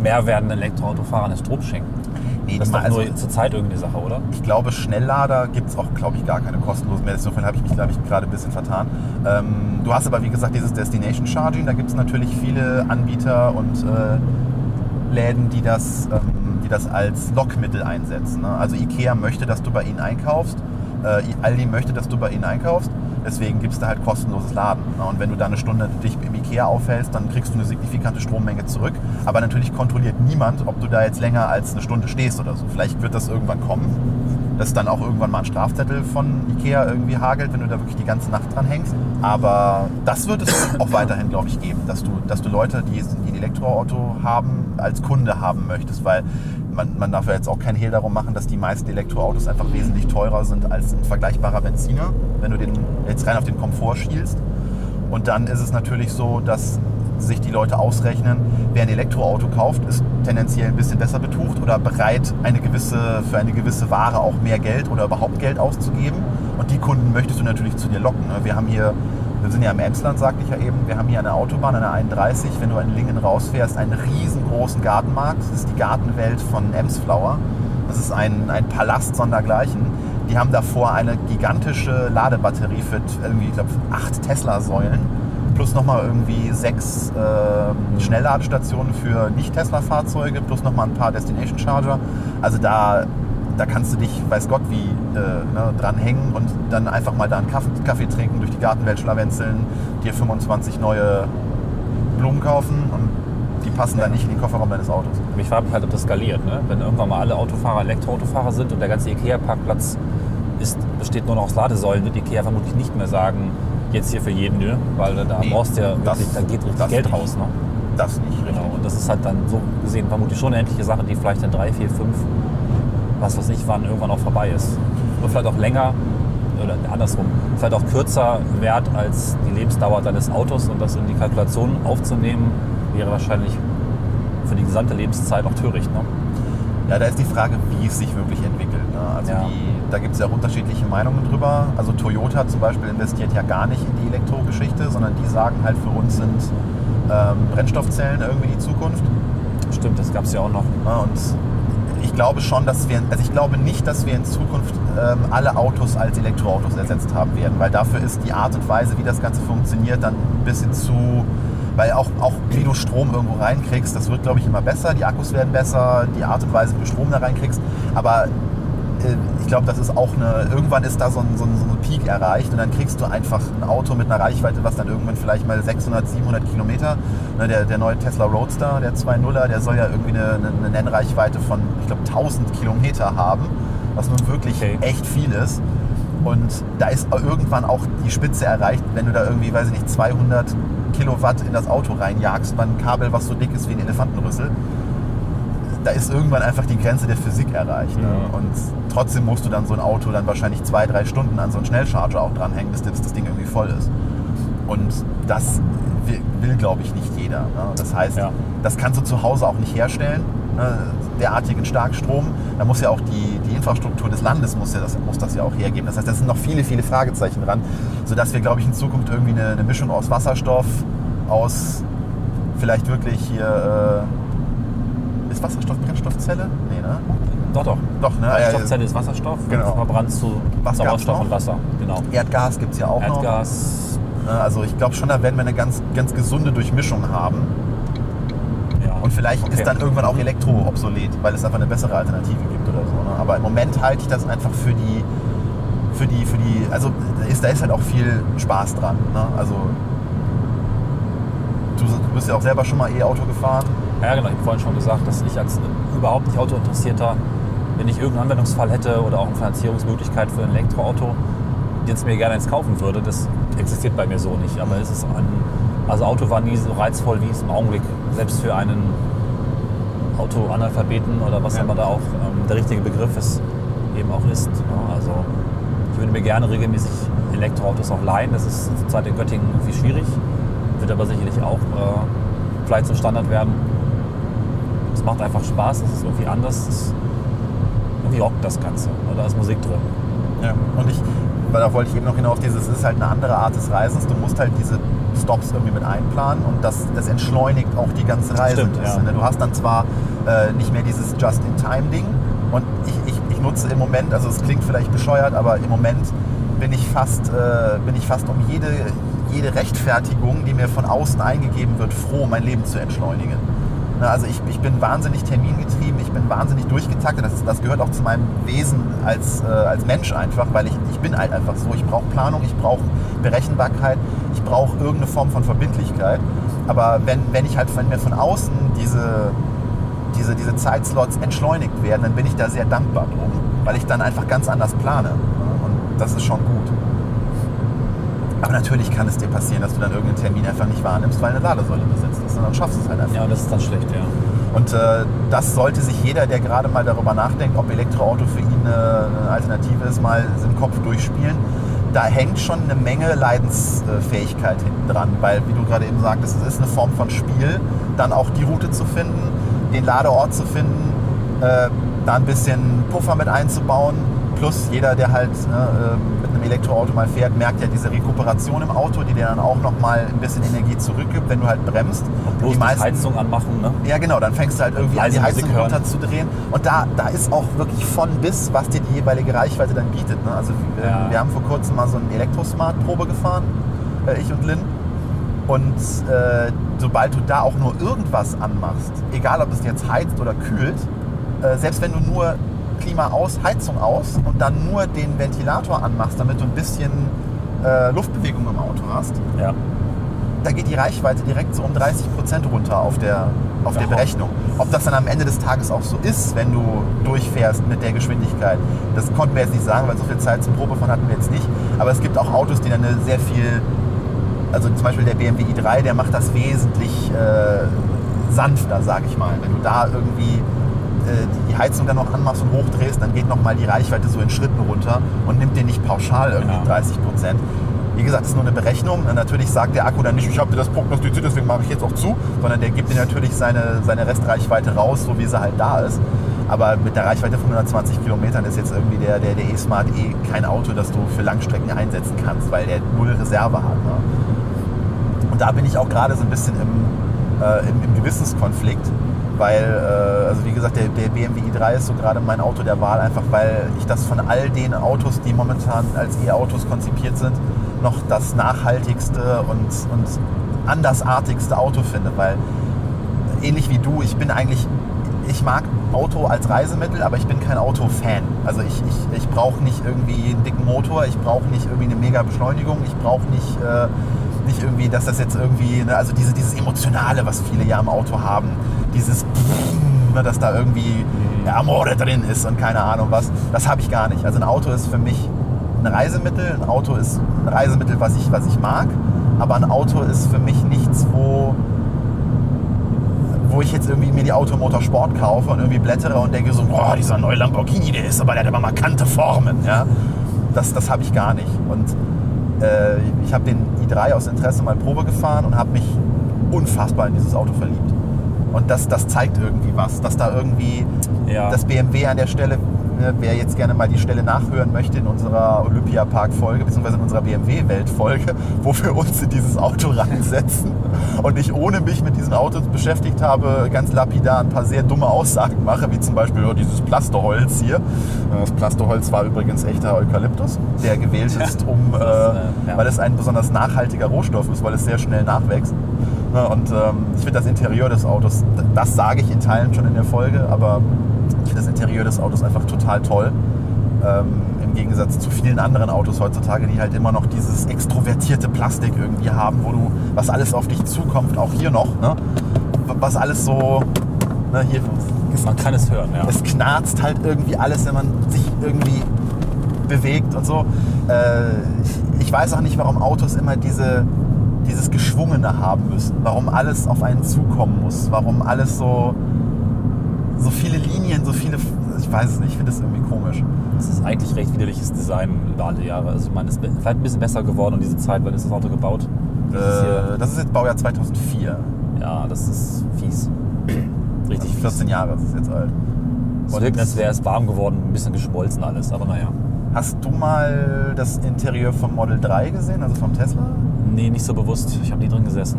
[SPEAKER 3] mehr werdenden Elektroautofahrern den Strom schenken.
[SPEAKER 2] Nee,
[SPEAKER 3] Das ist doch
[SPEAKER 2] mal-
[SPEAKER 3] nur zur Zeit irgendeine Sache, oder?
[SPEAKER 2] Ich glaube, Schnelllader gibt es auch, glaube ich, gar keine kostenlosen mehr. Insofern habe ich mich, glaube ich, gerade ein bisschen vertan. Ähm, du hast aber, wie gesagt, dieses Destination Charging. Da gibt es natürlich viele Anbieter und äh, Läden, die das, ähm, die das als Lockmittel einsetzen. Ne? Also Ikea möchte, dass du bei ihnen einkaufst. Äh, Aldi möchte, dass du bei ihnen einkaufst. Deswegen gibt es da halt kostenloses Laden. Und wenn du da eine Stunde dich im Ikea aufhältst, dann kriegst du eine signifikante Strommenge zurück. Aber natürlich kontrolliert niemand, ob du da jetzt länger als eine Stunde stehst oder so. Vielleicht wird das irgendwann kommen, dass dann auch irgendwann mal ein Strafzettel von Ikea irgendwie hagelt, wenn du da wirklich die ganze Nacht dran hängst. Aber das wird es auch weiterhin, glaube ich, geben, dass du, dass du Leute, die, Elektroauto haben, als Kunde haben möchtest, weil man, man darf ja jetzt auch kein Hehl darum machen, dass die meisten Elektroautos einfach wesentlich teurer sind als ein vergleichbarer Benziner, wenn du den jetzt rein auf den Komfort schielst. Und dann ist es natürlich so, dass sich die Leute ausrechnen, wer ein Elektroauto kauft, ist tendenziell ein bisschen besser betucht oder bereit, eine gewisse, für eine gewisse Ware auch mehr Geld oder überhaupt Geld auszugeben. Und die Kunden möchtest du natürlich zu dir locken. ne? Wir haben hier, wir sind ja im Emsland, sagte ich ja eben, wir haben hier eine Autobahn, eine 31, wenn du in Lingen rausfährst, einen riesengroßen Gartenmarkt. Das ist die Gartenwelt von Emsflower. Das ist ein, ein Palast sondergleichen. Die haben davor eine gigantische Ladebatterie für irgendwie, ich glaube, acht Tesla-Säulen plus nochmal irgendwie sechs äh, Schnellladestationen für Nicht-Tesla-Fahrzeuge, plus nochmal ein paar Destination Charger. Also da, da kannst du dich, weiß Gott, wie äh, ne, dran hängen und dann einfach mal da einen Kaffee, Kaffee trinken, durch die Gartenwelt schlawenzeln, dir 25 neue Blumen kaufen und die passen dann nicht in den Kofferraum deines Autos.
[SPEAKER 3] Mich frage mich halt, ob das skaliert. Ne? Wenn irgendwann mal alle Autofahrer Elektroautofahrer sind und der ganze Ikea-Parkplatz ist, besteht nur noch aus Ladesäulen, wird Ikea vermutlich nicht mehr sagen, jetzt hier für jeden, nö, weil da
[SPEAKER 2] Nee,
[SPEAKER 3] brauchst du ja
[SPEAKER 2] das-
[SPEAKER 3] wirklich, da geht richtig
[SPEAKER 2] das
[SPEAKER 3] Geld
[SPEAKER 2] nicht.
[SPEAKER 3] raus. Ne?
[SPEAKER 2] Das nicht, richtig.
[SPEAKER 3] Genau. Und das ist halt dann so gesehen vermutlich schon eine endliche Sache, die vielleicht in drei, vier, fünf, was weiß ich, wann irgendwann auch vorbei ist. Und vielleicht auch länger oder andersrum, vielleicht auch kürzer wert als die Lebensdauer deines Autos und das in die Kalkulation aufzunehmen, wäre wahrscheinlich für die gesamte Lebenszeit auch töricht. Ne?
[SPEAKER 2] Ja, da ist die Frage, wie es sich wirklich entwickelt. Ne? Also
[SPEAKER 3] Ja.
[SPEAKER 2] die, da gibt es ja auch unterschiedliche Meinungen drüber. Also Toyota zum Beispiel investiert ja gar nicht in die Elektrogeschichte, sondern die sagen halt, für uns sind ähm, Brennstoffzellen irgendwie die Zukunft.
[SPEAKER 3] Stimmt, das gab es ja auch noch.
[SPEAKER 2] Ne? Und ich glaube schon, dass wir, also ich glaube nicht, dass wir in Zukunft ähm, alle Autos als Elektroautos ersetzt haben werden, weil dafür ist die Art und Weise, wie das Ganze funktioniert, dann ein bisschen zu, weil auch, auch wie du Strom irgendwo reinkriegst, das wird, glaube ich, immer besser, die Akkus werden besser, die Art und Weise, wie du Strom da reinkriegst, aber ich glaube, das ist auch eine, irgendwann ist da so ein, so, ein, so ein Peak erreicht und dann kriegst du einfach ein Auto mit einer Reichweite, was dann irgendwann vielleicht mal 600, 700 Kilometer, ne, der, der neue Tesla Roadster, der 2.0er, der soll ja irgendwie eine, eine, eine Nennreichweite von, ich glaube, 1000 Kilometer haben, was nun wirklich
[SPEAKER 3] Okay.
[SPEAKER 2] echt viel ist. Und da ist irgendwann auch die Spitze erreicht, wenn du da irgendwie, weiß ich nicht, 200 Kilowatt in das Auto reinjagst, bei einem Kabel, was so dick ist wie ein Elefantenrüssel da ist irgendwann einfach die Grenze der Physik erreicht. Ne?
[SPEAKER 3] Ja.
[SPEAKER 2] Und trotzdem musst du dann so ein Auto dann wahrscheinlich zwei, drei Stunden an so einen Schnellcharger auch dranhängen, bis das, das Ding irgendwie voll ist. Und das will, will glaube ich, nicht jeder. Ne? Das heißt,
[SPEAKER 3] Ja.
[SPEAKER 2] das kannst du zu Hause auch nicht herstellen, ne? derartigen Starkstrom. Da muss ja auch die, die Infrastruktur des Landes muss, ja das, muss das ja auch hergeben. Das heißt, da sind noch viele, viele Fragezeichen dran, sodass wir, glaube ich, in Zukunft irgendwie eine, eine Mischung aus Wasserstoff, aus vielleicht wirklich hier... Äh, ist Wasserstoff Brennstoffzelle? Nee, ne?
[SPEAKER 3] Doch, doch.
[SPEAKER 2] Doch, ne?
[SPEAKER 3] Wasserstoffzelle ist Wasserstoff,
[SPEAKER 2] Genau.
[SPEAKER 3] verbrannt zu
[SPEAKER 2] Was
[SPEAKER 3] Sauerstoff und Wasser. Genau.
[SPEAKER 2] Erdgas gibt es ja auch
[SPEAKER 3] Erdgas,
[SPEAKER 2] noch. Ne? Also ich glaube schon, da werden wir eine ganz, ganz gesunde Durchmischung haben.
[SPEAKER 3] ja.
[SPEAKER 2] Und vielleicht
[SPEAKER 3] Okay.
[SPEAKER 2] ist dann irgendwann auch Elektro obsolet, weil es einfach eine bessere Alternative gibt oder so. Ne? Aber im Moment halte ich das einfach für die, für die, für die, also da ist, da ist halt auch viel Spaß dran. Ne? Also du, du bist ja auch selber schon mal E-Auto gefahren.
[SPEAKER 3] Ja, genau. Ich habe vorhin schon gesagt, dass ich als überhaupt nicht Autointeressierter, wenn ich irgendeinen Anwendungsfall hätte oder auch eine Finanzierungsmöglichkeit für ein Elektroauto, jetzt mir gerne eins kaufen würde, das existiert bei mir so nicht. Aber es ist ein, also Auto war nie so reizvoll, wie es im Augenblick selbst für einen Autoanalphabeten oder was
[SPEAKER 2] Ja.
[SPEAKER 3] immer da auch ähm, der richtige Begriff ist, eben auch ist. Ja, also ich würde mir gerne regelmäßig Elektroautos auch leihen. Das ist zurzeit in Göttingen irgendwie schwierig, wird aber sicherlich auch äh, vielleicht zum Standard werden. Es macht einfach Spaß, es ist irgendwie anders, es irgendwie rockt das Ganze. Da ist Musik drin.
[SPEAKER 2] Ja. Und ich, weil da wollte ich eben noch hinauf, dieses ist halt eine andere Art des Reisens. Du musst halt diese Stops irgendwie mit einplanen und das, das entschleunigt auch die ganze Reise.
[SPEAKER 3] Stimmt, ja.
[SPEAKER 2] ne? Du hast dann zwar äh, nicht mehr dieses Just-in-Time-Ding und ich, ich, ich nutze im Moment, also es klingt vielleicht bescheuert, aber im Moment bin ich fast, äh, bin ich fast um jede, jede Rechtfertigung, die mir von außen eingegeben wird, froh, mein Leben zu entschleunigen. Ne, Also ich, ich bin wahnsinnig termingetrieben, ich bin wahnsinnig durchgetaktet. Das, das gehört auch zu meinem Wesen als, äh, als Mensch einfach, weil ich, ich bin halt einfach so. Ich brauche Planung, ich brauche Berechenbarkeit, ich brauche irgendeine Form von Verbindlichkeit. Aber wenn, wenn ich halt, wenn mir von außen diese, diese, diese Zeitslots entschleunigt werden, dann bin ich da sehr dankbar drum, weil ich dann einfach ganz anders plane. ne? Und das ist schon gut. Aber natürlich kann es dir passieren, dass du dann irgendeinen Termin einfach nicht wahrnimmst, weil eine Ladesäule besetzt Und dann schaffst du es halt einfach.
[SPEAKER 3] Ja, das ist dann schlecht, ja.
[SPEAKER 2] Und äh, das sollte sich jeder, der gerade mal darüber nachdenkt, ob Elektroauto für ihn eine, eine Alternative ist, mal im Kopf durchspielen. Da hängt schon eine Menge Leidensfähigkeit hinten dran, weil, wie du gerade eben sagtest, es ist eine Form von Spiel, dann auch die Route zu finden, den Ladeort zu finden, äh, da ein bisschen Puffer mit einzubauen. Plus jeder, der halt ne, äh, mit einem Elektroauto mal fährt, merkt ja diese Rekuperation im Auto, die dir dann auch nochmal ein bisschen Energie zurückgibt, wenn du halt bremst.
[SPEAKER 3] Und bloß
[SPEAKER 2] die meisten,
[SPEAKER 3] Heizung anmachen, ne?
[SPEAKER 2] ja, genau, dann fängst du halt irgendwie an, die Heizung runterzudrehen. Und da, da ist auch wirklich von bis, was dir die jeweilige Reichweite dann bietet. Ne? Also wir,
[SPEAKER 3] Ja.
[SPEAKER 2] wir haben vor kurzem mal so ein Elektrosmart-Probe gefahren, äh, ich und Lynn. Und äh, sobald du da auch nur irgendwas anmachst, egal ob es jetzt heizt oder kühlt, äh, selbst wenn du nur Klima aus, Heizung aus und dann nur den Ventilator anmachst, damit du ein bisschen äh, Luftbewegung im Auto hast,
[SPEAKER 3] Ja.
[SPEAKER 2] da geht die Reichweite direkt so um 30 Prozent runter auf der, auf der. Berechnung. Ob das dann am Ende des Tages auch so ist, wenn du durchfährst mit der Geschwindigkeit, das konnten wir jetzt nicht sagen, weil so viel Zeit zum Probefahren hatten wir jetzt nicht. Aber es gibt auch Autos, die dann eine sehr viel, also zum Beispiel der BMW i3, der macht das wesentlich äh, sanfter, sage ich mal. Wenn du da irgendwie die Heizung dann noch anmachst und hochdrehst, dann geht nochmal die Reichweite so in Schritten runter und nimmt dir nicht pauschal irgendwie
[SPEAKER 3] Ja.
[SPEAKER 2] 30 Prozent. Wie gesagt, das ist nur eine Berechnung. Natürlich sagt der Akku dann nicht, ich habe dir das prognostiziert, deswegen mache ich jetzt auch zu, sondern der gibt dir natürlich seine, seine Restreichweite raus, so wie sie halt da ist. Aber mit der Reichweite von 120 Kilometern ist jetzt irgendwie der, der, der E-Smart eh kein Auto, das du für Langstrecken einsetzen kannst, weil der null Reserve hat. Ne? Und da bin ich auch gerade so ein bisschen im, äh, im, im Gewissenskonflikt, weil, äh, also wie gesagt, der, der BMW i3 ist so gerade mein Auto der Wahl, einfach weil ich das von all den Autos, die momentan als E-Autos konzipiert sind, noch das nachhaltigste und, und andersartigste Auto finde, weil ähnlich wie du, ich bin eigentlich, ich mag Auto als Reisemittel, aber ich bin kein Auto-Fan. Also ich, ich, ich brauche nicht irgendwie einen dicken Motor, ich brauche nicht irgendwie eine mega Beschleunigung, ich brauche nicht, äh, nicht irgendwie, dass das jetzt irgendwie, ne, also diese, dieses Emotionale, was viele ja im Auto haben, dieses, dass da irgendwie Amore drin ist und keine Ahnung was, das habe ich gar nicht. Also ein Auto ist für mich ein Reisemittel, ein Auto ist ein Reisemittel, was ich, was ich mag, aber ein Auto ist für mich nichts, wo wo ich jetzt irgendwie mir die Automotor Sport kaufe und irgendwie blättere und denke so, boah, dieser neue Lamborghini, der ist aber, der hat aber markante Formen. Ja? Das, das habe ich gar nicht. Und äh, ich habe den i3 aus Interesse mal Probe gefahren und habe mich unfassbar in dieses Auto verliebt. Und das, das zeigt irgendwie was, dass da irgendwie
[SPEAKER 3] Ja.
[SPEAKER 2] das BMW an der Stelle, ne, wer jetzt gerne mal die Stelle nachhören möchte in unserer Olympiapark-Folge, beziehungsweise in unserer BMW-Welt-Folge, wo wir uns in dieses Auto reinsetzen und ich ohne mich mit diesem Auto beschäftigt habe, ganz lapidar ein paar sehr dumme Aussagen mache, wie zum Beispiel oh, dieses Plasterholz hier. Das Plasterholz war übrigens echter Eukalyptus, der gewählt ist, um, äh,
[SPEAKER 3] äh,
[SPEAKER 2] weil es ein besonders nachhaltiger Rohstoff ist, weil es sehr schnell nachwächst. Ne, Und ähm, ich finde das Interieur des Autos, das sage ich in Teilen schon in der Folge, aber Ich finde das Interieur des Autos einfach total toll. Ähm, Im Gegensatz zu vielen anderen Autos heutzutage, die halt immer noch dieses extrovertierte Plastik irgendwie haben, wo du, was alles auf dich zukommt, auch hier noch, ne? was alles so, ne, hier,
[SPEAKER 3] Man kann es hören, ja.
[SPEAKER 2] es knarzt halt irgendwie alles, wenn man sich irgendwie bewegt und so. Äh, ich, ich weiß auch nicht, warum Autos immer diese, dieses Geschwungene haben müssen. Warum alles auf einen zukommen muss. Warum alles so, so viele Linien, so viele. Ich weiß es nicht, ich finde es irgendwie komisch.
[SPEAKER 3] Das ist eigentlich recht widerliches Design über alle Jahre. Also ich meine, es ist vielleicht ein bisschen besser geworden um diese Zeit. Wann ist das Auto gebaut?
[SPEAKER 2] Äh, das ist jetzt Baujahr 2004.
[SPEAKER 3] Ja, das ist fies. Richtig
[SPEAKER 2] Also 14 Jahre ist es jetzt alt.
[SPEAKER 3] Es wirkt, als wäre es warm geworden, ein bisschen geschmolzen alles, aber naja.
[SPEAKER 2] Hast du mal das Interieur vom Model 3 gesehen, also vom Tesla?
[SPEAKER 3] Nee, nicht so bewusst. Ich habe nie drin gesessen.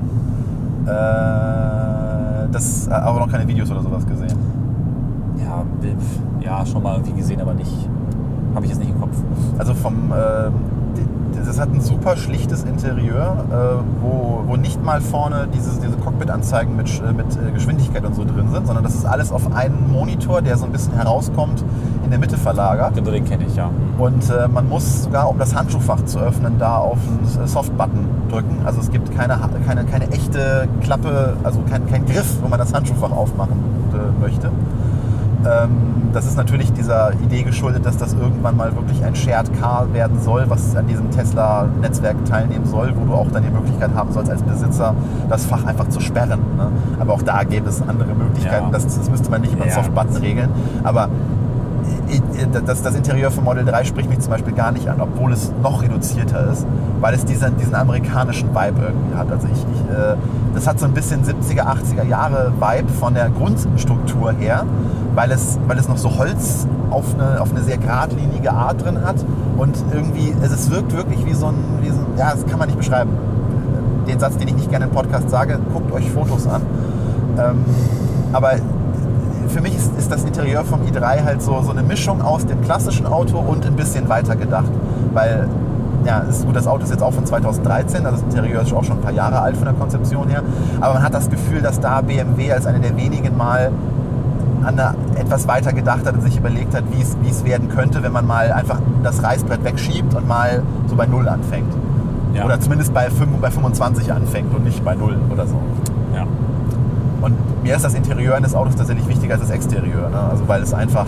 [SPEAKER 2] Äh, das äh, aber noch keine Videos oder sowas gesehen.
[SPEAKER 3] Ja, ja, schon mal irgendwie gesehen, aber nicht. Habe ich jetzt nicht im Kopf.
[SPEAKER 2] Also vom, die- das hat ein super schlichtes Interieur, äh, wo, wo nicht mal vorne diese, diese Cockpit-Anzeigen mit, äh, mit äh, Geschwindigkeit und so drin sind, sondern das ist alles auf einen Monitor, der so ein bisschen herauskommt, der Mitte verlagert.
[SPEAKER 3] Genau, den kenne ich, ja.
[SPEAKER 2] Und äh, man muss sogar, um das Handschuhfach zu öffnen, da auf den Soft-Button drücken. Also es gibt keine, keine, keine echte Klappe, also kein, kein Griff, wo man das Handschuhfach aufmachen äh, möchte. Ähm, das ist natürlich dieser Idee geschuldet, dass das irgendwann mal wirklich ein Shared Car werden soll, was an diesem Tesla-Netzwerk teilnehmen soll, wo du auch dann die Möglichkeit haben sollst, als Besitzer das Fach einfach zu sperren. Ne? Aber auch da gäbe es andere Möglichkeiten.
[SPEAKER 3] Ja.
[SPEAKER 2] Das, das müsste man nicht über
[SPEAKER 3] Ja.
[SPEAKER 2] Soft-Button regeln. Aber das, das Interieur von Model 3 spricht mich zum Beispiel gar nicht an, obwohl es noch reduzierter ist, weil es diesen, diesen amerikanischen Vibe irgendwie hat. Also ich, ich, äh, das hat so ein bisschen 70er, 80er Jahre Vibe von der Grundstruktur her, weil es, weil es noch so Holz auf eine, auf eine sehr geradlinige Art drin hat und irgendwie, also es wirkt wirklich wie so ein, wie so ein, ja, das kann man nicht beschreiben. Den Satz, den ich nicht gerne im Podcast sage, guckt euch Fotos an. Ähm, aber für mich ist, ist das Interieur vom i3 halt so, so eine Mischung aus dem klassischen Auto und ein bisschen weiter gedacht. Weil, ja, ist gut, das Auto ist jetzt auch von 2013, also das Interieur ist auch schon ein paar Jahre alt von der Konzeption her. Aber man hat das Gefühl, dass da BMW als eine der wenigen Mal an der, etwas weiter gedacht hat und sich überlegt hat, wie es, werden könnte, wenn man mal einfach das Reißbrett wegschiebt und mal so bei Null anfängt.
[SPEAKER 3] Ja.
[SPEAKER 2] Oder zumindest bei, 5, bei 25 anfängt und nicht bei Null oder so.
[SPEAKER 3] Ja.
[SPEAKER 2] Und mir ist das Interieur eines Autos tatsächlich wichtiger als das Exterieur. Ne? Also weil es einfach.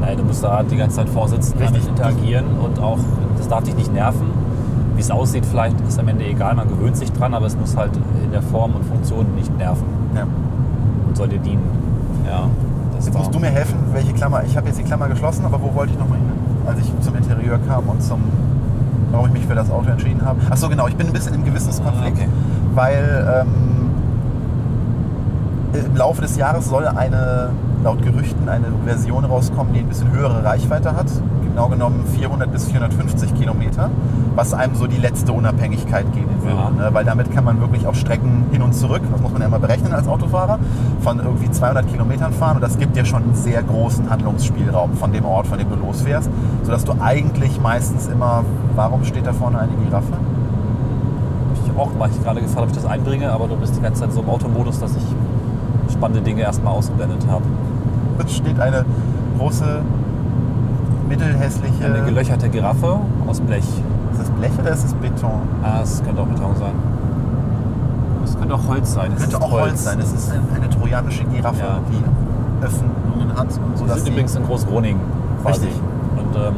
[SPEAKER 3] Nein, du musst da die ganze Zeit vorsitzen,
[SPEAKER 2] Richtig.
[SPEAKER 3] interagieren und auch, das darf dich nicht nerven. Wie es aussieht, vielleicht ist am Ende egal, man gewöhnt sich dran, aber es muss halt in der Form und Funktion nicht nerven
[SPEAKER 2] Ja.
[SPEAKER 3] und soll dir dienen. Ja,
[SPEAKER 2] Jetzt musst du mir helfen, welche Klammer. Ich habe jetzt die Klammer geschlossen, aber wo wollte ich nochmal hin? Als ich zum Interieur kam und zum. Warum ich mich für das Auto entschieden habe. Achso, genau, ich bin ein bisschen im Gewissenskonflikt,
[SPEAKER 3] Ah, okay.
[SPEAKER 2] weil ähm, im Laufe des Jahres soll eine, laut Gerüchten, eine Version rauskommen, die ein bisschen höhere Reichweite hat. Genau genommen 400 bis 450 Kilometer, was einem so die letzte Unabhängigkeit geben würde.
[SPEAKER 3] Ja.
[SPEAKER 2] Ne? Weil damit kann man wirklich auf Strecken hin und zurück, das muss man ja immer berechnen als Autofahrer, von irgendwie 200 Kilometern fahren. Und das gibt dir schon einen sehr großen Handlungsspielraum von dem Ort, von dem du losfährst, sodass du eigentlich meistens immer, warum steht da vorne eine Giraffe?
[SPEAKER 3] Ich auch gemacht, ich gerade gefragt, ob ich das einbringe, aber du bist die ganze Zeit so im Automodus, dass ich spannende Dinge erstmal ausgeblendet habe.
[SPEAKER 2] Es steht eine große, mittelhässliche.
[SPEAKER 3] Eine gelöcherte Giraffe aus Blech.
[SPEAKER 2] ist das Blech oder ist es Beton?
[SPEAKER 3] Ah, es könnte auch Beton sein. Es könnte auch Holz sein. Es
[SPEAKER 2] Könnte auch Holz sein. Es ist ein- eine trojanische Giraffe,
[SPEAKER 3] Ja.
[SPEAKER 2] die Öffnungen hat. Und so,
[SPEAKER 3] Wir sind übrigens in Großgroningen.
[SPEAKER 2] Richtig.
[SPEAKER 3] Und ähm,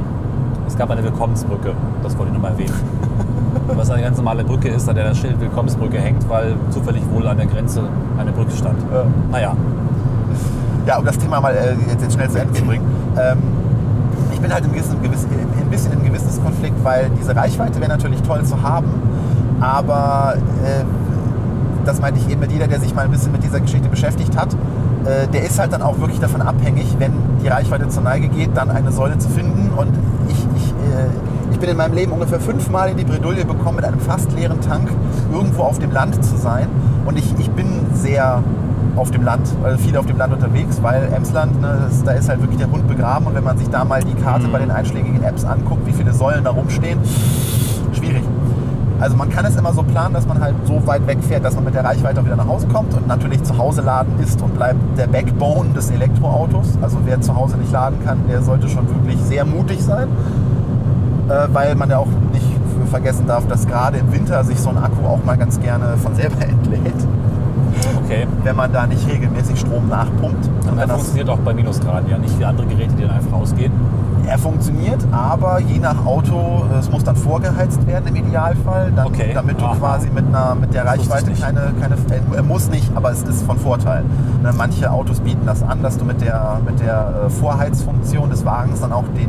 [SPEAKER 3] es gab eine Willkommensbrücke. Das wollte ich nochmal erwähnen. Was eine ganz normale Brücke ist, an der das Schild Willkommensbrücke hängt, weil zufällig wohl an der Grenze eine Brücke stand.
[SPEAKER 2] Ja.
[SPEAKER 3] Naja,
[SPEAKER 2] Ja, um das Thema mal äh, jetzt, jetzt schnell zu Ende zu bringen. Ähm, ich bin halt ein, gewissen, gewiss, ein bisschen im Gewissenskonflikt, weil diese Reichweite wäre natürlich toll zu haben, aber äh, das meinte ich eben mit jeder, der sich mal ein bisschen mit dieser Geschichte beschäftigt hat, äh, der ist halt dann auch wirklich davon abhängig, wenn die Reichweite zur Neige geht, dann eine Säule zu finden. Und ich, ich, äh, ich bin in meinem Leben ungefähr fünfmal in die Bredouille bekommen, mit einem fast leeren Tank irgendwo auf dem Land zu sein. Und ich, ich bin sehr auf dem Land, also viel auf dem Land unterwegs, weil Emsland, ne, das, da ist halt wirklich der Hund begraben. Und wenn man sich da mal die Karte bei den einschlägigen Apps anguckt, wie viele Säulen da rumstehen, schwierig. Also man kann es immer so planen, dass man halt so weit wegfährt, dass man mit der Reichweite auch wieder nach Hause kommt und natürlich zu Hause laden ist und bleibt der Backbone des Elektroautos. Also wer zu Hause nicht laden kann, der sollte schon wirklich sehr mutig sein, weil man ja auch nicht vergessen darf, dass gerade im Winter sich so ein Akku auch mal ganz gerne von selber entlädt,
[SPEAKER 3] Okay.
[SPEAKER 2] wenn man da nicht regelmäßig Strom nachpumpt. Und
[SPEAKER 3] er
[SPEAKER 2] das,
[SPEAKER 3] funktioniert auch bei Minusgraden, ja nicht wie andere Geräte, die dann einfach ausgehen.
[SPEAKER 2] er funktioniert, aber je nach Auto, es muss dann vorgeheizt werden im Idealfall, dann,
[SPEAKER 3] Okay.
[SPEAKER 2] damit du
[SPEAKER 3] Aha.
[SPEAKER 2] quasi mit, einer, mit der Reichweite keine, keine, äh, er muss nicht, aber es ist von Vorteil. Ne, Manche Autos bieten das an, dass du mit der, mit der äh, Vorheizfunktion des Wagens dann auch den,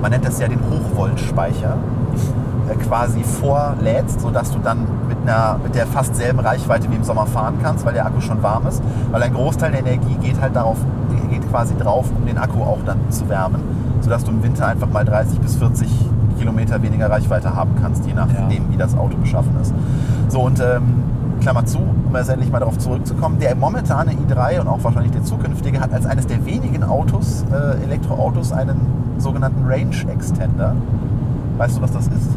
[SPEAKER 2] man nennt das ja den Hochvoltspeicher, äh, quasi vorlädst, sodass du dann mit, einer, mit der fast selben Reichweite wie im Sommer fahren kannst, weil der Akku schon warm ist. Weil ein Großteil der Energie geht halt darauf, geht quasi drauf, um den Akku auch dann zu wärmen, sodass du im Winter einfach mal 30 bis 40 Kilometer weniger Reichweite haben kannst, je nachdem, wie das Auto beschaffen ist. So und ähm, Klammer zu, um jetzt endlich mal darauf zurückzukommen, der momentane i3 und auch wahrscheinlich der zukünftige hat als eines der wenigen Autos, äh, Elektroautos, einen sogenannten Range Extender. Weißt du, was das ist?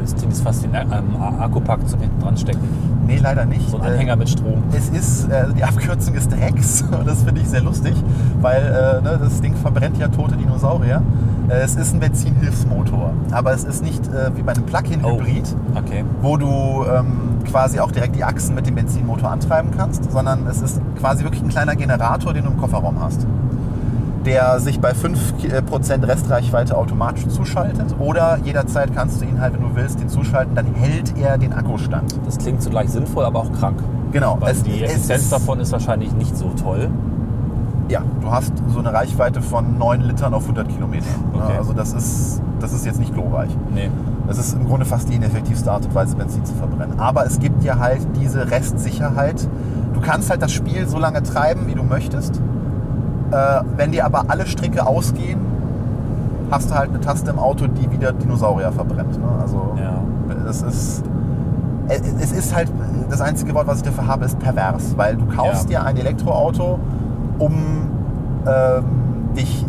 [SPEAKER 3] Das Ding ist fast den Akkupack zum hinten dran stecken.
[SPEAKER 2] Nee, leider nicht.
[SPEAKER 3] So ein
[SPEAKER 2] Äh,
[SPEAKER 3] Anhänger mit Strom.
[SPEAKER 2] Es ist, äh, die Abkürzung ist Rex das finde ich sehr lustig, weil äh, ne, das Ding verbrennt ja tote Dinosaurier. Äh, es ist ein Benzinhilfsmotor, aber es ist nicht äh, wie bei einem Plug-in-Hybrid,
[SPEAKER 3] Okay.
[SPEAKER 2] wo du ähm, quasi auch direkt die Achsen mit dem Benzinmotor antreiben kannst, sondern es ist quasi wirklich ein kleiner Generator, den du im Kofferraum hast der sich bei 5% Restreichweite automatisch zuschaltet oder jederzeit kannst du ihn halt, wenn du willst, den zuschalten, dann hält er den Akkustand.
[SPEAKER 3] Das klingt zugleich sinnvoll, aber auch krank.
[SPEAKER 2] Genau.
[SPEAKER 3] Weil
[SPEAKER 2] es-
[SPEAKER 3] die
[SPEAKER 2] es
[SPEAKER 3] Effizienz davon ist wahrscheinlich nicht so toll.
[SPEAKER 2] Ja, du hast so eine Reichweite von 9 Litern auf 100 Kilometer.
[SPEAKER 3] Okay.
[SPEAKER 2] Also das ist, das ist jetzt nicht glorreich.
[SPEAKER 3] Nee.
[SPEAKER 2] Das ist im Grunde fast die ineffektivste Art und Weise, Benzin zu verbrennen. Aber es gibt ja halt diese Restsicherheit. Du kannst halt das Spiel so lange treiben, wie du möchtest. Äh, wenn dir aber alle Stricke ausgehen, hast du halt eine Taste im Auto, die wieder Dinosaurier verbrennt. Ne? Also
[SPEAKER 3] Ja.
[SPEAKER 2] das ist... äh, Es ist halt, das einzige Wort, was ich dafür habe, ist pervers. Weil du kaufst
[SPEAKER 3] Ja.
[SPEAKER 2] dir ein Elektroauto, um ähm, dich,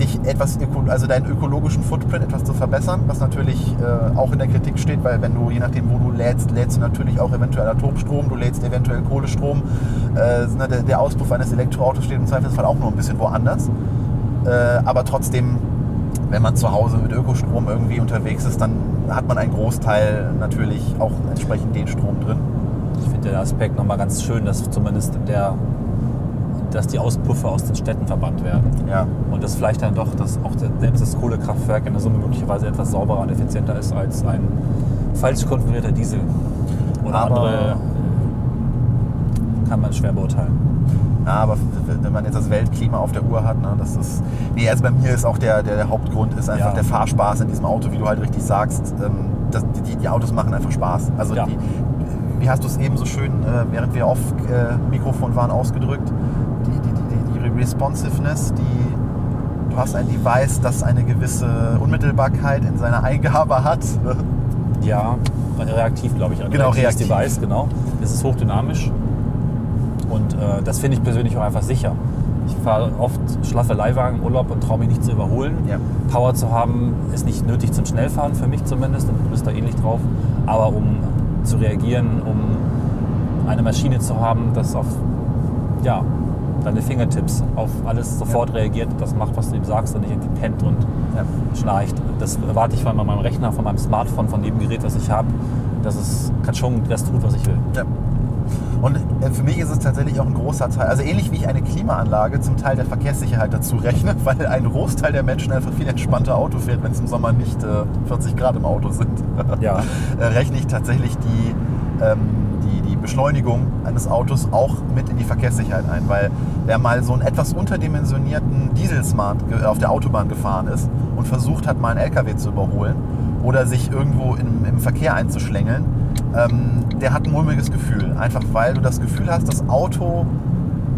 [SPEAKER 2] dich etwas, also deinen ökologischen Footprint etwas zu verbessern, was natürlich äh, auch in der Kritik steht, weil wenn du, je nachdem wo du lädst, lädst du natürlich auch eventuell Atomstrom, du lädst eventuell Kohlestrom. Äh, ne, der, Auspuff eines Elektroautos steht im Zweifelsfall auch nur ein bisschen woanders. Äh, aber trotzdem, wenn man zu Hause mit Ökostrom irgendwie unterwegs ist, dann hat man einen Großteil natürlich auch entsprechend den Strom drin.
[SPEAKER 3] Ich finde den Aspekt nochmal ganz schön, dass zumindest der, dass die Auspuffe aus den Städten verbannt werden.
[SPEAKER 2] Ja.
[SPEAKER 3] Und dass vielleicht dann doch dass auch selbst das Kohlekraftwerk in der Summe möglicherweise etwas sauberer und effizienter ist als ein falsch konfigurierter Diesel. Oder
[SPEAKER 2] Aber-
[SPEAKER 3] andere äh, kann man schwer beurteilen.
[SPEAKER 2] Ja, aber wenn man jetzt das Weltklima auf der Uhr hat, ne, das ist. Nee, also bei mir ist auch der, der, der Hauptgrund ist einfach
[SPEAKER 3] Ja.
[SPEAKER 2] der Fahrspaß in diesem Auto, wie du halt richtig sagst. Ähm, das, die, die Autos machen einfach Spaß. Also
[SPEAKER 3] Ja.
[SPEAKER 2] die, wie hast du es eben so schön, äh, während wir auf äh, Mikrofon waren, ausgedrückt? Die, die, die, die, die Responsiveness, die du hast ein Device, das eine gewisse Unmittelbarkeit in seiner Eingabe hat. ne?
[SPEAKER 3] Ja, reaktiv, glaube ich. Ein
[SPEAKER 2] Genau, reaktiv.
[SPEAKER 3] Device, genau. Es ist hochdynamisch. Und äh, das finde ich persönlich auch einfach sicher. Ich fahre oft schlaffe Leihwagen im Urlaub und traue mich nicht zu überholen.
[SPEAKER 2] Ja.
[SPEAKER 3] Power zu haben ist nicht nötig zum Schnellfahren, für mich zumindest. Und du bist da ähnlich drauf. Aber um zu reagieren, um eine Maschine zu haben, das auf ja, deine Fingertips auf alles sofort reagiert, das macht, was du ihm sagst und nicht irgendwie pennt und
[SPEAKER 2] Ja.
[SPEAKER 3] schnarcht. Das erwarte ich von meinem Rechner, von meinem Smartphone, von dem Gerät, was ich habe, dass es kann schon das tut, was ich will.
[SPEAKER 2] Ja. Und äh, für mich ist es tatsächlich auch ein großer Teil, also ähnlich wie ich eine Klimaanlage zum Teil der Verkehrssicherheit dazu rechne, weil ein Großteil der Menschen einfach viel entspannter Auto fährt, wenn es im Sommer nicht äh, 40 Grad im Auto sind.
[SPEAKER 3] Ja.
[SPEAKER 2] äh, rechne ich tatsächlich die, ähm, Beschleunigung eines Autos auch mit in die Verkehrssicherheit ein, weil wer mal so einen etwas unterdimensionierten Dieselsmart auf der Autobahn gefahren ist und versucht hat, mal einen LKW zu überholen oder sich irgendwo im, im Verkehr einzuschlängeln, ähm, der hat ein mulmiges Gefühl. Einfach weil du das Gefühl hast, das Auto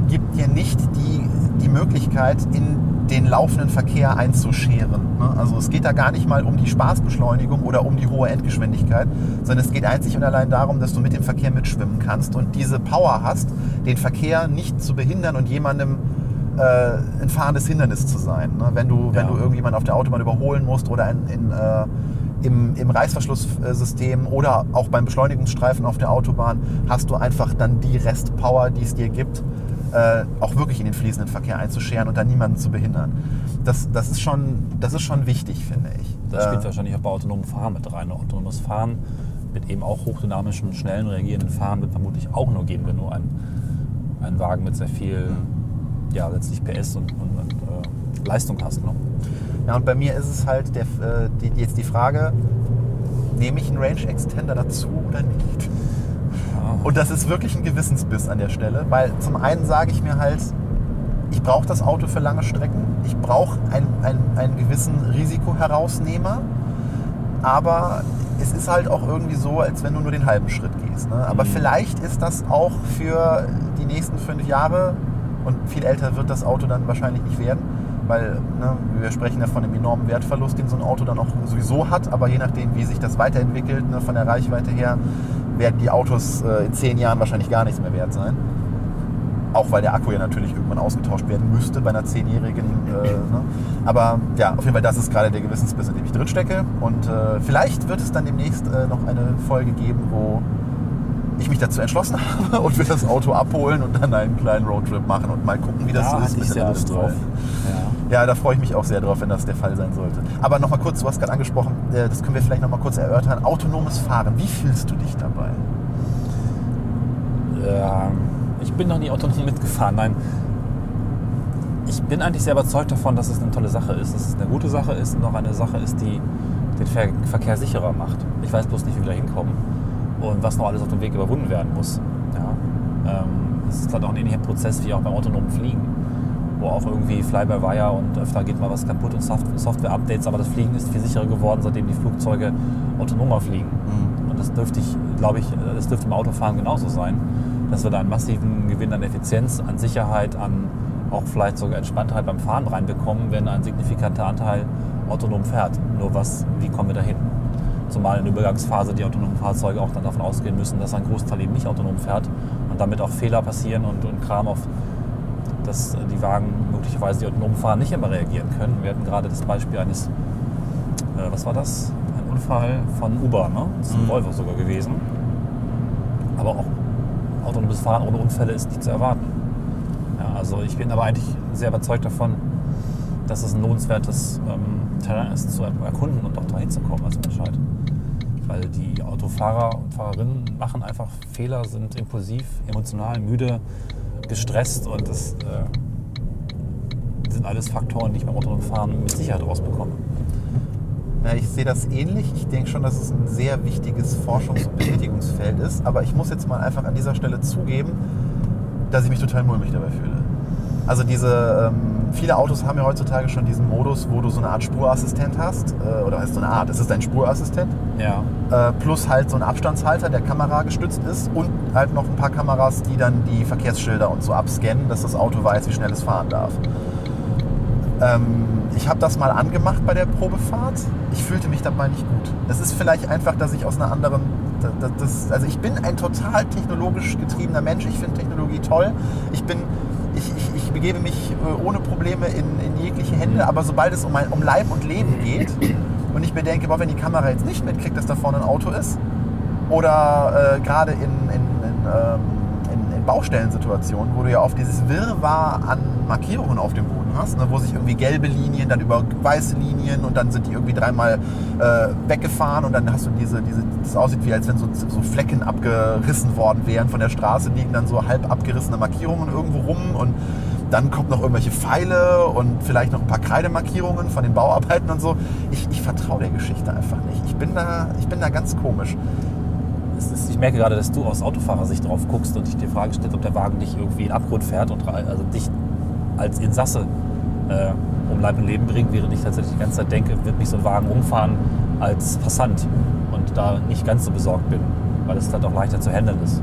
[SPEAKER 2] gibt dir nicht die, die Möglichkeit, in den laufenden Verkehr einzuscheren. ne? Also es geht da gar nicht mal um die Spaßbeschleunigung oder um die hohe Endgeschwindigkeit, sondern es geht einzig und allein darum, dass du mit dem Verkehr mitschwimmen kannst und diese Power hast, den Verkehr nicht zu behindern und jemandem äh, ein fahrendes Hindernis zu sein. Ne? Wenn, du, wenn
[SPEAKER 3] Ja.
[SPEAKER 2] du irgendjemanden auf der Autobahn überholen musst oder in, in, äh, im, im Reißverschlusssystem oder auch beim Beschleunigungsstreifen auf der Autobahn hast du einfach dann die Restpower, die es dir gibt, äh, auch wirklich in den fließenden Verkehr einzuscheren und dann niemanden zu behindern. Das, das, ist, schon, das ist schon wichtig, finde ich.
[SPEAKER 3] Das spielt
[SPEAKER 2] Äh,
[SPEAKER 3] wahrscheinlich auch bei autonomem Fahren mit rein. Autonomes Fahren mit eben auch hochdynamischen, schnellen reagierenden Fahren wird vermutlich auch nur gehen, wenn du einen, einen Wagen mit sehr viel ja, letztlich PS und, und, und äh, Leistung hast. Ne?
[SPEAKER 2] Ja, und bei mir ist es halt der, äh, die, jetzt die Frage, nehme ich einen Range Extender dazu oder nicht? Und das ist wirklich ein Gewissensbiss an der Stelle, weil zum einen sage ich mir halt, ich brauche das Auto für lange Strecken, ich brauche einen, einen, einen gewissen Risikoherausnehmer, aber es ist halt auch irgendwie so, als wenn du nur den halben Schritt gehst. Ne? Aber
[SPEAKER 3] Mhm.
[SPEAKER 2] vielleicht ist das auch für die nächsten fünf Jahre und viel älter wird das Auto dann wahrscheinlich nicht werden, weil ne, wir sprechen ja von einem enormen Wertverlust, den so ein Auto dann auch sowieso hat, aber je nachdem, wie sich das weiterentwickelt, ne, von der Reichweite her, werden die Autos äh, in zehn Jahren wahrscheinlich gar nichts mehr wert sein. Auch weil der Akku ja natürlich irgendwann ausgetauscht werden müsste bei einer zehnjährigen. Äh, ne? Aber ja, auf jeden Fall, das ist gerade der Gewissensbiss, in dem ich drin stecke. Und äh, vielleicht wird es dann demnächst äh, noch eine Folge geben, wo ich mich dazu entschlossen habe und wir das Auto abholen und dann einen kleinen Roadtrip machen und mal gucken, wie das so
[SPEAKER 3] Da
[SPEAKER 2] ist.
[SPEAKER 3] hatte ich
[SPEAKER 2] mit
[SPEAKER 3] sehr Lust drauf.
[SPEAKER 2] Ja, da freue ich mich auch sehr drauf, wenn das der Fall sein sollte. Aber nochmal kurz, du hast gerade angesprochen, äh, das können wir vielleicht nochmal kurz erörtern. Autonomes Fahren, wie fühlst du dich dabei?
[SPEAKER 3] Ja. Ähm, ich bin noch nie autonom mitgefahren, nein. Ich bin eigentlich sehr überzeugt davon, dass es eine tolle Sache ist, dass es eine gute Sache ist und auch eine Sache ist, die den Ver Verkehr sicherer macht. Ich weiß bloß nicht, wie wir da hinkommen und was noch alles auf dem Weg überwunden werden muss. Ja. Ähm, es ist halt auch ein ähnlicher Prozess wie auch beim autonomen Fliegen, wo auch irgendwie Fly-by-Wire und öfter geht mal was kaputt und Soft Software-Updates, aber das Fliegen ist viel sicherer geworden, seitdem die Flugzeuge autonomer fliegen. Und das dürfte ich, glaube ich, das dürfte im Autofahren genauso sein, dass wir da einen massiven Gewinn an Effizienz, an Sicherheit, an auch vielleicht sogar Entspanntheit beim Fahren reinbekommen, wenn ein signifikanter Anteil autonom fährt. Nur was, wie kommen wir dahin? Zumal in der Übergangsphase die autonomen Fahrzeuge auch dann davon ausgehen müssen, dass ein Großteil eben nicht autonom fährt und damit auch Fehler passieren und, und Kram auf dass die Wagen möglicherweise die autonomen fahren nicht immer reagieren können. Wir hatten gerade das Beispiel eines, äh, was war das? Ein Unfall von Uber, ne? Das ist ein
[SPEAKER 2] Mhm.
[SPEAKER 3] Volvo sogar gewesen. Aber auch autonomes Fahren ohne Unfälle ist nicht zu erwarten. Ja, also ich bin aber eigentlich sehr überzeugt davon, dass es ein lohnenswertes ähm, Terrain ist, zu erkunden und auch dahin zu kommen als Menschheit. Weil die Autofahrer und Fahrerinnen machen einfach Fehler, sind impulsiv, emotional, müde, gestresst und das äh, sind alles Faktoren, die ich beim autonomen Fahren mit Sicherheit rausbekomme.
[SPEAKER 2] Ja, ich sehe das ähnlich. Ich denke schon, dass es ein sehr wichtiges Forschungs- und Betätigungsfeld ist. Aber ich muss jetzt mal einfach an dieser Stelle zugeben, dass ich mich total mulmig dabei fühle. Also diese, ähm, viele Autos haben ja heutzutage schon diesen Modus, wo du so eine Art Spurassistent hast. Äh, oder heißt so eine Art, es ist ein Spurassistent.
[SPEAKER 3] Ja,
[SPEAKER 2] Äh, plus halt so ein Abstandshalter, der kameragestützt ist. Und halt noch ein paar Kameras, die dann die Verkehrsschilder und so abscannen, dass das Auto weiß, wie schnell es fahren darf. Ähm, ich habe das mal angemacht bei der Probefahrt. Ich fühlte mich dabei nicht gut. Es ist vielleicht einfach, dass ich aus einer anderen. Das, also ich bin ein total technologisch getriebener Mensch. Ich finde Technologie toll. Ich bin. Ich, ich, ich begebe mich äh, ohne Probleme in, in jegliche Hände, aber sobald es um, ein, um Leib und Leben geht und ich mir denke, boah, wenn die Kamera jetzt nicht mitkriegt, dass da vorne ein Auto ist, oder äh, gerade in, in, in, ähm, in, in Baustellensituationen, wo du ja oft dieses Wirrwarr an Markierungen auf dem Boden hast, ne, wo sich irgendwie gelbe Linien, dann über weiße Linien und dann sind die irgendwie dreimal äh, weggefahren und dann hast du diese, diese, das aussieht wie als wenn so, so Flecken abgerissen worden wären von der Straße, liegen dann so halb abgerissene Markierungen irgendwo rum und dann kommt noch irgendwelche Pfeile und vielleicht noch ein paar Kreidemarkierungen von den Bauarbeiten und so. Ich, ich vertraue der Geschichte einfach nicht. Ich bin da, ich bin da ganz komisch.
[SPEAKER 3] ist, ich merke gerade, dass du aus Autofahrersicht drauf guckst und dich die Frage stellst, ob der Wagen dich irgendwie in den Abgrund fährt und also dich als Insasse äh, um Leib und Leben bringt, während ich tatsächlich die ganze Zeit denke, wird mich so ein Wagen umfahren als Passant und da nicht ganz so besorgt bin, weil es halt auch leichter zu handeln ist.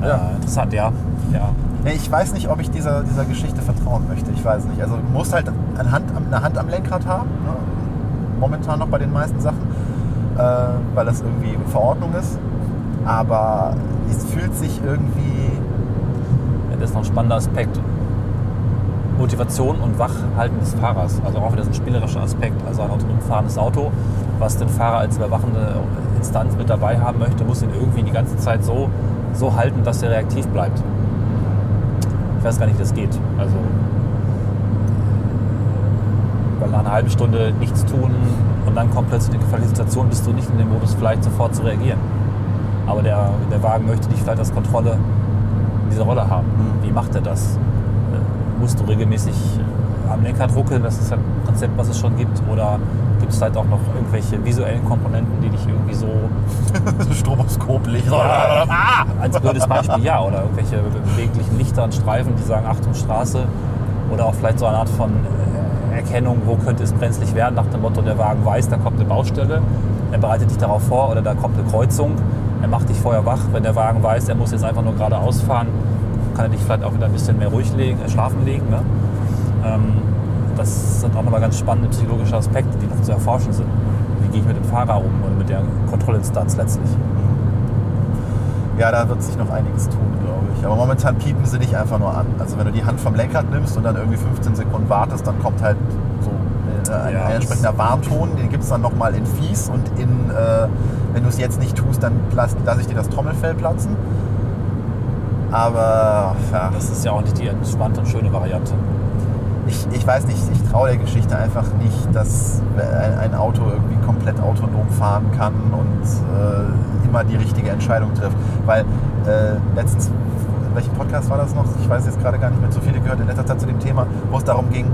[SPEAKER 2] Ja.
[SPEAKER 3] Äh, interessant, ja. ja.
[SPEAKER 2] Ich weiß nicht, ob ich dieser, dieser Geschichte vertrauen möchte. Ich weiß nicht. Also du musst halt eine Hand, am- eine Hand am Lenkrad haben. Ne? Momentan noch bei den meisten Sachen. Äh, weil das irgendwie Verordnung ist. Aber es fühlt sich irgendwie.
[SPEAKER 3] Ja, Das ist noch ein spannender Aspekt. Motivation und Wachhalten des Fahrers. Also auch wieder so ein spielerischer Aspekt. Also ein autonom fahrendes Auto, was den Fahrer als überwachende Instanz mit dabei haben möchte, muss ihn irgendwie die ganze Zeit so, so halten, dass er reaktiv bleibt. Ich weiß gar nicht, wie das geht. Also, weil nach einer halben Stunde nichts tun und dann kommt plötzlich eine gefährliche Situation, bist du nicht in dem Modus, vielleicht sofort zu reagieren. Aber der, der Wagen möchte dich vielleicht als Kontrolle in dieser Rolle haben. Wie macht er das? Äh, Musst du regelmäßig äh, am Lenkrad ruckeln, das ist ein Konzept, was es schon gibt? Oder gibt es vielleicht auch noch irgendwelche visuellen Komponenten, die dich irgendwie so
[SPEAKER 2] Stroboskoplicht.
[SPEAKER 3] Ah! Als blödes Beispiel ja. Oder irgendwelche beweglichen Lichter und Streifen, die sagen Achtung Straße. Oder auch vielleicht so eine Art von äh, Erkennung, wo könnte es brenzlig werden, nach dem Motto, der Wagen weiß, da kommt eine Baustelle. Er bereitet dich darauf vor oder da kommt eine Kreuzung. Er macht dich vorher wach. Wenn der Wagen weiß, er muss jetzt einfach nur geradeaus fahren, kann er dich vielleicht auch wieder ein bisschen mehr ruhig legen, äh, schlafen legen. Ne? Ähm, das sind auch nochmal ganz spannende psychologische Aspekte, die noch zu erforschen sind. Wie gehe ich mit dem Fahrer um oder mit der Kontrollinstanz letztlich?
[SPEAKER 2] Ja, da wird sich noch einiges tun, glaube ich. Aber momentan piepen sie dich einfach nur an. Also wenn du die Hand vom Lenkrad nimmst und dann irgendwie 15 Sekunden wartest, dann kommt halt so äh, ein,
[SPEAKER 3] Ja,
[SPEAKER 2] entsprechender Warnton. Den gibt es dann nochmal in fies und in, äh, wenn du es jetzt nicht tust, dann lasse lass ich dir das Trommelfell platzen. Aber ja,
[SPEAKER 3] Das ist ja auch nicht die entspannte und schöne Variante.
[SPEAKER 2] Ich, ich weiß nicht, ich traue der Geschichte einfach nicht, dass ein, Auto irgendwie komplett autonom fahren kann und äh, immer die richtige Entscheidung trifft. Weil äh, letztens, in welchem Podcast war das noch? Ich weiß jetzt gerade gar nicht mehr, zu viele gehört in letzter Zeit zu dem Thema, wo es darum ging,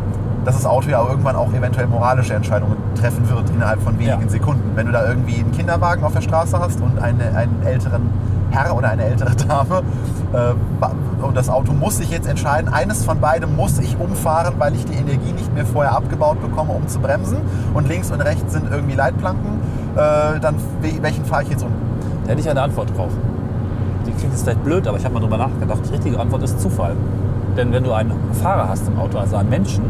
[SPEAKER 2] dass das Auto ja irgendwann auch eventuell moralische Entscheidungen treffen wird innerhalb von wenigen
[SPEAKER 3] Ja.
[SPEAKER 2] Sekunden. Wenn du da irgendwie einen Kinderwagen auf der Straße hast und eine, einen älteren Herr oder eine ältere Dame äh, und das Auto muss sich jetzt entscheiden, eines von beidem muss ich umfahren, weil ich die Energie nicht mehr vorher abgebaut bekomme, um zu bremsen und links und rechts sind irgendwie Leitplanken, äh, dann we- welchen fahre ich jetzt um?
[SPEAKER 3] Da hätte ich eine Antwort drauf. Die klingt jetzt vielleicht blöd, aber ich habe mal drüber nachgedacht. Die richtige Antwort ist Zufall. Denn wenn du einen Fahrer hast im Auto, also einen Menschen,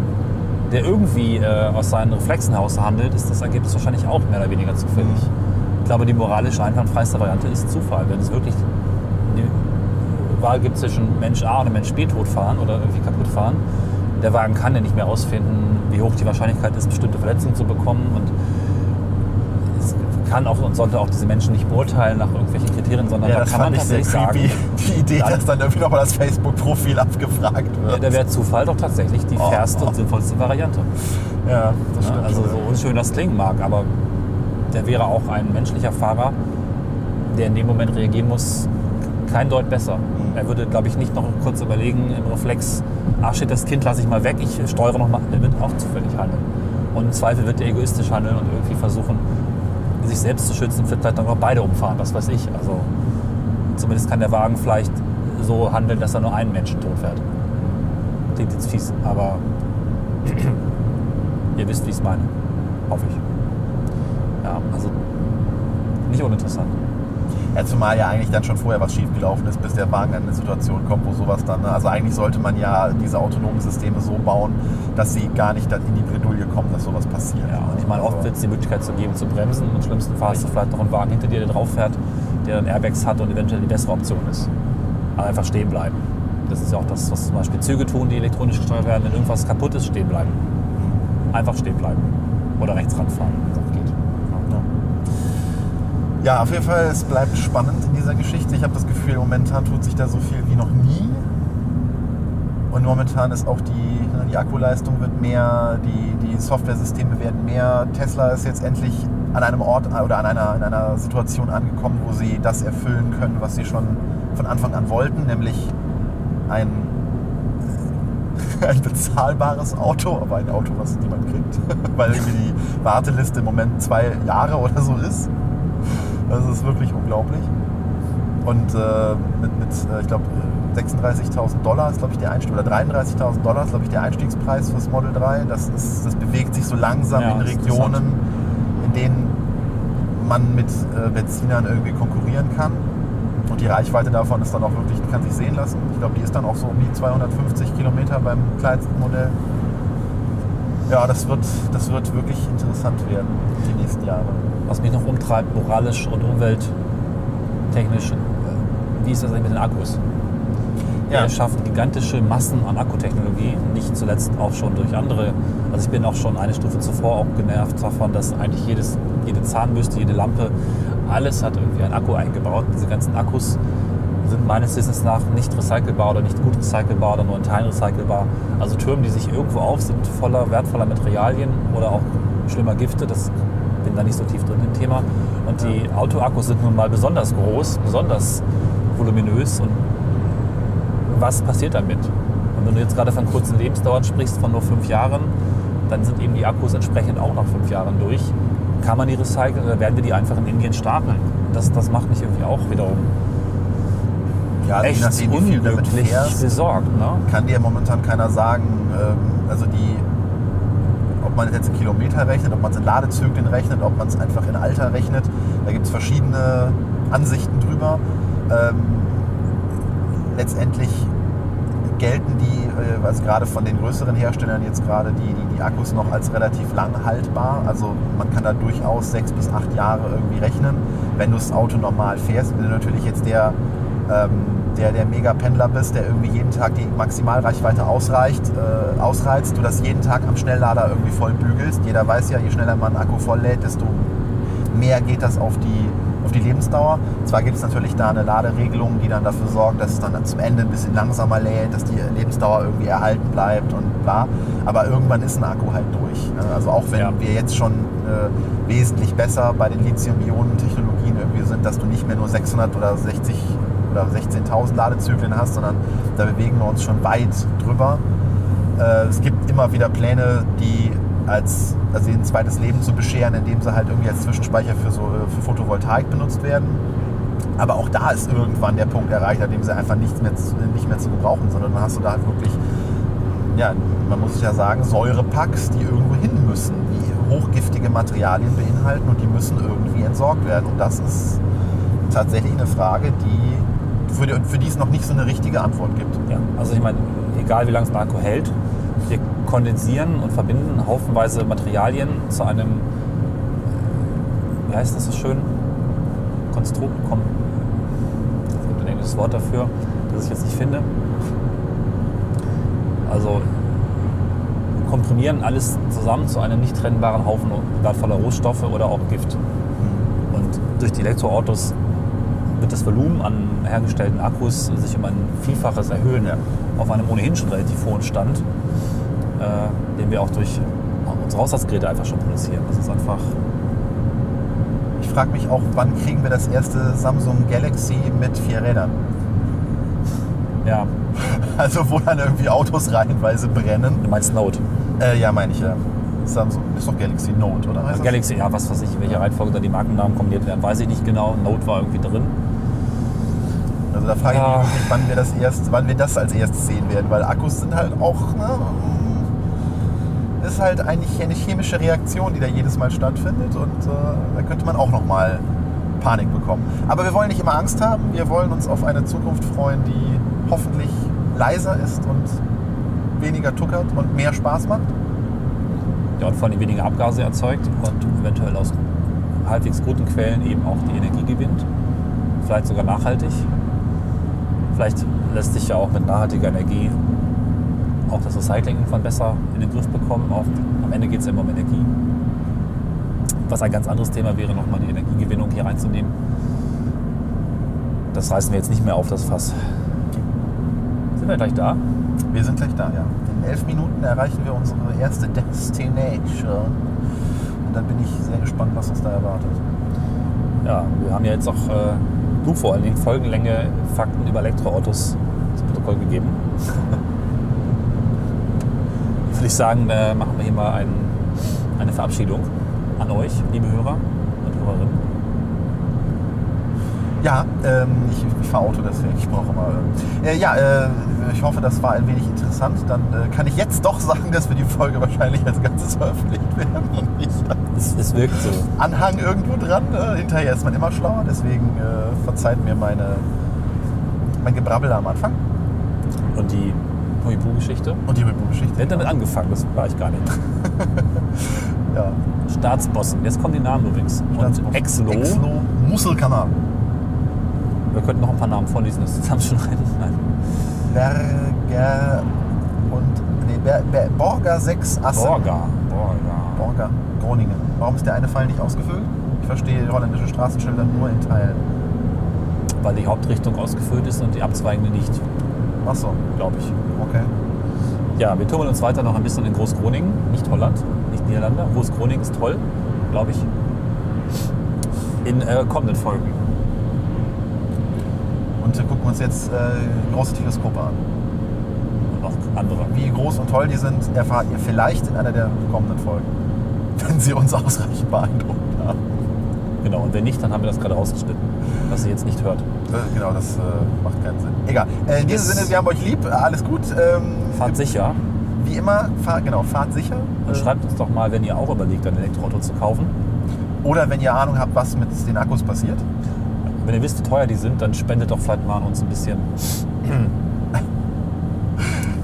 [SPEAKER 3] der irgendwie äh, aus seinen Reflexen heraus handelt, ist das Ergebnis wahrscheinlich auch mehr oder weniger zufällig. Ich glaube, die moralisch einwandfreiste Variante ist Zufall. Wenn es wirklich die Wahl gibt zwischen Mensch A und Mensch B totfahren oder irgendwie kaputt fahren, der Wagen kann ja nicht mehr ausfinden, wie hoch die Wahrscheinlichkeit ist, bestimmte Verletzungen zu bekommen. Und es kann auch und sollte auch diese Menschen nicht beurteilen nach irgendwelchen Kriterien, sondern da kann man tatsächlich sagen,
[SPEAKER 2] Die Idee,
[SPEAKER 3] Ja.
[SPEAKER 2] dass dann irgendwie nochmal das Facebook-Profil abgefragt
[SPEAKER 3] Ja,
[SPEAKER 2] wird.
[SPEAKER 3] da wäre Zufall doch tatsächlich die
[SPEAKER 2] Oh.
[SPEAKER 3] fairste und sinnvollste Variante.
[SPEAKER 2] ja, das
[SPEAKER 3] Ja,
[SPEAKER 2] stimmt.
[SPEAKER 3] also so unschön das klingen mag, aber der wäre auch ein menschlicher Fahrer, der in dem Moment reagieren muss, kein Deut besser. Er würde, glaube ich, nicht noch kurz überlegen im Reflex, ach shit, das Kind lasse ich mal weg, ich steuere noch mal. Der wird auch zufällig handeln. Und im Zweifel wird er egoistisch handeln und irgendwie versuchen, sich selbst zu schützen, vielleicht dann noch beide umfahren, was weiß ich. Also zumindest kann der Wagen vielleicht so handeln, dass er nur einen Menschen tot fährt. Klingt jetzt fies, aber ihr wisst, wie ich es meine. Hoffe ich. Also nicht uninteressant.
[SPEAKER 2] Ja, zumal ja eigentlich dann schon vorher was schiefgelaufen ist, bis der Wagen in eine Situation kommt, wo sowas dann. ne? Also eigentlich sollte man ja diese autonomen Systeme so bauen, dass sie gar nicht dann in die Bredouille kommen, dass sowas passiert.
[SPEAKER 3] Ja, und ich meine, oft wird es die Möglichkeit zu geben, zu bremsen. Und im schlimmsten Fall hast du vielleicht noch einen Wagen hinter dir, der drauf fährt, der dann Airbags hat und eventuell die bessere Option ist. Aber einfach stehen bleiben. Das ist ja auch das, was zum Beispiel Züge tun, die elektronisch gesteuert werden. Wenn irgendwas kaputt ist, stehen bleiben. Einfach stehen bleiben. Oder rechts ranfahren, wenn es auch geht.
[SPEAKER 2] Ja, auf jeden Fall, es bleibt spannend in dieser Geschichte. Ich habe das Gefühl, momentan tut sich da so viel wie noch nie. Und momentan ist auch die, ne, die Akkuleistung wird mehr, die, die Softwaresysteme werden mehr. Tesla ist jetzt endlich an einem Ort oder an einer, in einer Situation angekommen, wo sie das erfüllen können, was sie schon von Anfang an wollten, nämlich ein, ein bezahlbares Auto, aber ein Auto, was niemand kriegt, weil irgendwie die Warteliste im Moment zwei Jahre oder so ist. Das ist wirklich unglaublich. Und äh, mit, mit äh, ich glaube, 36.000 Dollar ist, glaube ich, der Einstieg, oder 33.000 Dollar ist, glaube ich, der Einstiegspreis fürs Model 3. Das, ist, das bewegt sich so langsam
[SPEAKER 3] Ja,
[SPEAKER 2] in Regionen, in denen man mit äh, Benzinern irgendwie konkurrieren kann. Und die Reichweite davon ist dann auch wirklich, kann sich sehen lassen. Ich glaube, die ist dann auch so um die 250 Kilometer beim kleinsten Modell. Ja, das wird, das wird wirklich interessant werden, die nächsten Jahre.
[SPEAKER 3] Was mich noch umtreibt, moralisch und umwelttechnisch, äh, wie ist das eigentlich mit den Akkus?
[SPEAKER 2] Ja.
[SPEAKER 3] Wir schaffen gigantische Massen an Akkutechnologie, nicht zuletzt auch schon durch andere. Also ich bin auch schon eine Stufe zuvor auch genervt davon, dass eigentlich jedes, jede Zahnbürste, jede Lampe, alles hat irgendwie einen Akku eingebaut. Diese ganzen Akkus sind meines Wissens nach nicht recycelbar oder nicht gut recycelbar oder nur in Teilen recycelbar. Also Türmen, die sich irgendwo auf sind, voller wertvoller Materialien oder auch schlimmer Gifte. Das bin da nicht so tief drin im Thema. Und die Autoakkus sind nun mal besonders groß, besonders voluminös. Und was passiert damit? Und wenn du jetzt gerade von kurzen Lebensdauern sprichst, von nur fünf Jahren, dann sind eben die Akkus entsprechend auch nach fünf Jahren durch. Kann man die recyceln oder werden wir die einfach in Indien stapeln? Das, das macht mich irgendwie auch wiederum
[SPEAKER 2] Ja,
[SPEAKER 3] echt
[SPEAKER 2] nachdem,
[SPEAKER 3] unglücklich
[SPEAKER 2] fährst,
[SPEAKER 3] besorgt. Ne?
[SPEAKER 2] kann dir momentan keiner sagen, ähm, also die, ob man jetzt in Kilometer rechnet, ob man es in Ladezyklen rechnet, ob man es einfach in Alter rechnet. Da gibt es verschiedene Ansichten drüber. Ähm, letztendlich gelten die, äh, also gerade von den größeren Herstellern jetzt gerade die, die, die Akkus noch als relativ lang haltbar. Also man kann da durchaus sechs bis acht Jahre irgendwie rechnen, wenn du das Auto normal fährst. Wenn du natürlich jetzt der, ähm, der, der Mega-Pendler bist, der irgendwie jeden Tag die Maximalreichweite ausreicht, äh, ausreizt, du das jeden Tag am Schnelllader irgendwie voll bügelst. Jeder weiß ja, je schneller man einen Akku voll lädt, desto mehr geht das auf die, auf die Lebensdauer. Zwar gibt es natürlich da eine Laderegelung, die dann dafür sorgt, dass es dann zum Ende ein bisschen langsamer lädt, dass die Lebensdauer irgendwie erhalten bleibt und bla. Aber irgendwann ist ein Akku halt durch. Also auch wenn
[SPEAKER 3] Ja.
[SPEAKER 2] wir jetzt schon äh, wesentlich besser bei den Lithium-Ionen-Technologien irgendwie sind, dass du nicht mehr nur 600 oder 60 oder 16.000 Ladezyklen hast, sondern da bewegen wir uns schon weit drüber. Äh, es gibt immer wieder Pläne, die als also ein zweites Leben zu bescheren, indem sie halt irgendwie als Zwischenspeicher für, so, äh, für Photovoltaik benutzt werden. Aber auch da ist irgendwann der Punkt erreicht, an dem sie einfach nichts mehr, nicht mehr zu gebrauchen, sondern dann hast du da halt wirklich, ja, man muss ja sagen, Säurepacks, die irgendwo hin müssen, die hochgiftige Materialien beinhalten und die müssen irgendwie entsorgt werden. Und das ist tatsächlich eine Frage, die, für die, für die es noch nicht so eine richtige Antwort gibt.
[SPEAKER 3] Ja, also ich meine, egal wie lange es Akku hält, wir kondensieren und verbinden haufenweise Materialien zu einem, wie heißt das so schön? Konstrukt, kom es gibt ein englisches Wort dafür, das ich jetzt nicht finde. Also komprimieren alles zusammen zu einem nicht trennbaren Haufen wertvoller Rohstoffe oder auch Gift. Und durch die Elektroautos wird das Volumen an hergestellten Akkus sich um ein Vielfaches erhöhen auf einem ohnehin schon relativ hohen Stand, äh, den wir auch durch unsere Haushaltsgeräte einfach schon produzieren. Das ist einfach,
[SPEAKER 2] Ich frage mich auch, wann kriegen wir das erste Samsung Galaxy mit vier Rädern?
[SPEAKER 3] ja,
[SPEAKER 2] Also wo dann irgendwie Autos reihenweise brennen.
[SPEAKER 3] du meinst Note.
[SPEAKER 2] Äh, ja, meine ich ja. Samsung ist doch Galaxy Note, oder? Heißt das?
[SPEAKER 3] Galaxy, ja, was weiß ich, in welcher Reihenfolge da die Markennamen kombiniert werden, weiß ich nicht genau. Note war irgendwie drin.
[SPEAKER 2] Also da frage ich mich wirklich, wann wir das erst, wann wir das als erstes sehen werden, weil Akkus sind halt auch, ne, ist halt eigentlich eine chemische Reaktion, die da jedes Mal stattfindet und äh, da könnte man auch noch mal Panik bekommen. Aber wir wollen nicht immer Angst haben, wir wollen uns auf eine Zukunft freuen, die hoffentlich leiser ist und weniger tuckert und mehr Spaß macht.
[SPEAKER 3] Ja, und vor allem weniger Abgase erzeugt und eventuell aus halbwegs guten Quellen eben auch die Energie gewinnt. Vielleicht sogar nachhaltig. Vielleicht lässt sich ja auch mit nachhaltiger Energie auch das Recycling irgendwann besser in den Griff bekommen. Auch am Ende geht es ja immer um Energie. Was ein ganz anderes Thema wäre, nochmal die Energiegewinnung hier reinzunehmen. Das reißen wir jetzt nicht mehr auf, das Fass. Sind wir gleich da?
[SPEAKER 2] Wir sind gleich da, ja. In elf Minuten erreichen wir unsere erste Destination. Und dann bin ich sehr gespannt, was uns da erwartet.
[SPEAKER 3] Ja, wir haben ja jetzt auch, äh, du vor allen Dingen, Folgenlänge Fakten über Elektroautos zu Protokoll gegeben. Würde ich sagen, äh, machen wir hier mal ein, eine Verabschiedung an euch, liebe Hörer und Hörerinnen.
[SPEAKER 2] Ja, ähm, ich, ich fahre Auto, deswegen ich brauche mal. Äh, ja, äh, ich hoffe, das war ein wenig interessant. Dann äh, kann ich jetzt doch sagen, dass wir die Folge wahrscheinlich als Ganzes veröffentlicht werden und nicht als
[SPEAKER 3] Es, es wirkt so.
[SPEAKER 2] Anhang irgendwo dran. Äh, hinterher ist man immer schlauer, deswegen äh, verzeiht mir meine, mein Gebrabbel am Anfang
[SPEAKER 3] Und die Huibu-Geschichte.
[SPEAKER 2] und die Reboot-Geschichte.
[SPEAKER 3] Wer hat damit angefangen? Das war ich gar nicht.
[SPEAKER 2] Ja.
[SPEAKER 3] Staatsbossen. Jetzt kommen die Namen übrigens. Und Exlo.
[SPEAKER 2] Exlo Muskelkanal.
[SPEAKER 3] Wir könnten noch ein paar Namen vorlesen, das zusammenschneiden. Nein.
[SPEAKER 2] Berger und nee, Ber, Ber, Borger 6 Assen.
[SPEAKER 3] Borga. Borga.
[SPEAKER 2] Borger, Groningen. Warum ist der eine Pfeil nicht ausgefüllt? Ich verstehe holländische Straßenschilder nur in Teilen.
[SPEAKER 3] Weil die Hauptrichtung ausgefüllt ist und die abzweigende nicht,
[SPEAKER 2] Ach so,
[SPEAKER 3] glaube ich.
[SPEAKER 2] okay.
[SPEAKER 3] Ja, wir tummeln uns weiter noch ein bisschen in Großgroningen, nicht Holland, nicht Niederlande. Großgroningen ist toll, glaube ich. In äh, kommenden Folgen.
[SPEAKER 2] Gucken uns jetzt äh, große Teleskope an.
[SPEAKER 3] Und noch andere.
[SPEAKER 2] Wie groß und toll die sind, erfahrt ihr vielleicht in einer der kommenden Folgen. Wenn sie uns ausreichend beeindruckt haben.
[SPEAKER 3] Genau, und wenn nicht, dann haben wir das gerade rausgeschnitten, was ihr jetzt nicht hört.
[SPEAKER 2] Äh, genau, das äh, macht keinen Sinn. Egal. Äh, in diesem Sinne, wir haben euch lieb. Äh, Alles gut. Ähm,
[SPEAKER 3] Fahrt sicher
[SPEAKER 2] Wie immer, fahrt, genau, fahrt sicher.
[SPEAKER 3] und
[SPEAKER 2] Äh,
[SPEAKER 3] schreibt uns doch mal, wenn ihr auch überlegt, ein Elektroauto zu kaufen.
[SPEAKER 2] Oder wenn ihr Ahnung habt, was mit den Akkus passiert.
[SPEAKER 3] Wenn ihr wisst, wie teuer die sind, dann spendet doch vielleicht mal an uns ein bisschen.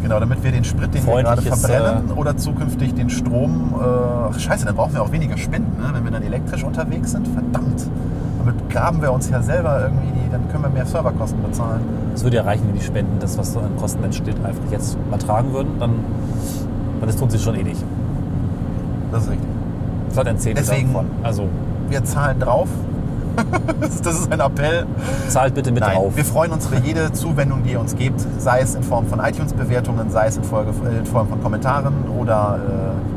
[SPEAKER 2] Genau, damit wir den Sprit, den wir gerade verbrennen oder zukünftig den Strom. Äh, ach, scheiße, dann brauchen wir auch weniger Spenden, ne? wenn wir dann elektrisch unterwegs sind. Verdammt. Damit graben wir uns ja selber irgendwie, die, dann können wir mehr Serverkosten bezahlen.
[SPEAKER 3] Es würde ja reichen, wenn die Spenden das, was so an Kosten entsteht, einfach jetzt mal tragen würden. Dann, weil das tun sie schon eh nicht.
[SPEAKER 2] Das ist richtig.
[SPEAKER 3] Vielleicht ein Zehntel
[SPEAKER 2] Deswegen-
[SPEAKER 3] davon. Also
[SPEAKER 2] Wir zahlen drauf. das ist ein Appell.
[SPEAKER 3] zahlt bitte mit
[SPEAKER 2] Nein,
[SPEAKER 3] drauf.
[SPEAKER 2] wir freuen uns über jede Zuwendung, die ihr uns gebt, sei es in Form von iTunes-Bewertungen, sei es in, Folge, äh, in Form von Kommentaren oder äh,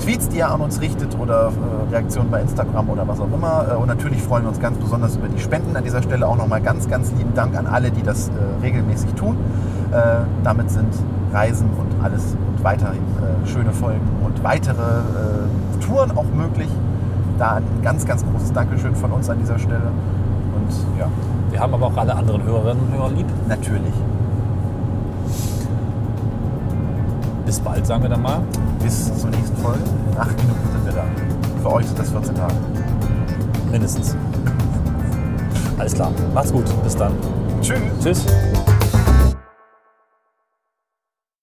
[SPEAKER 2] Tweets, die ihr an uns richtet oder äh, Reaktionen bei Instagram oder was auch immer. Äh, und natürlich freuen wir uns ganz besonders über die Spenden. An dieser Stelle auch nochmal ganz, ganz lieben Dank an alle, die das äh, regelmäßig tun. Damit sind Reisen und alles und weiterhin schöne Folgen und weitere Touren auch möglich. Da ein ganz, ganz großes Dankeschön von uns an dieser Stelle. Und ja,
[SPEAKER 3] Wir haben aber auch alle anderen Hörerinnen und Hörer lieb.
[SPEAKER 2] Natürlich.
[SPEAKER 3] Bis bald, sagen wir dann mal.
[SPEAKER 2] Bis zur nächsten Folge. In acht Minuten sind wir da. Für euch sind das 14 Tage.
[SPEAKER 3] Mindestens. Alles klar. Macht's gut. Bis dann.
[SPEAKER 2] Tschüss.
[SPEAKER 3] Tschüss.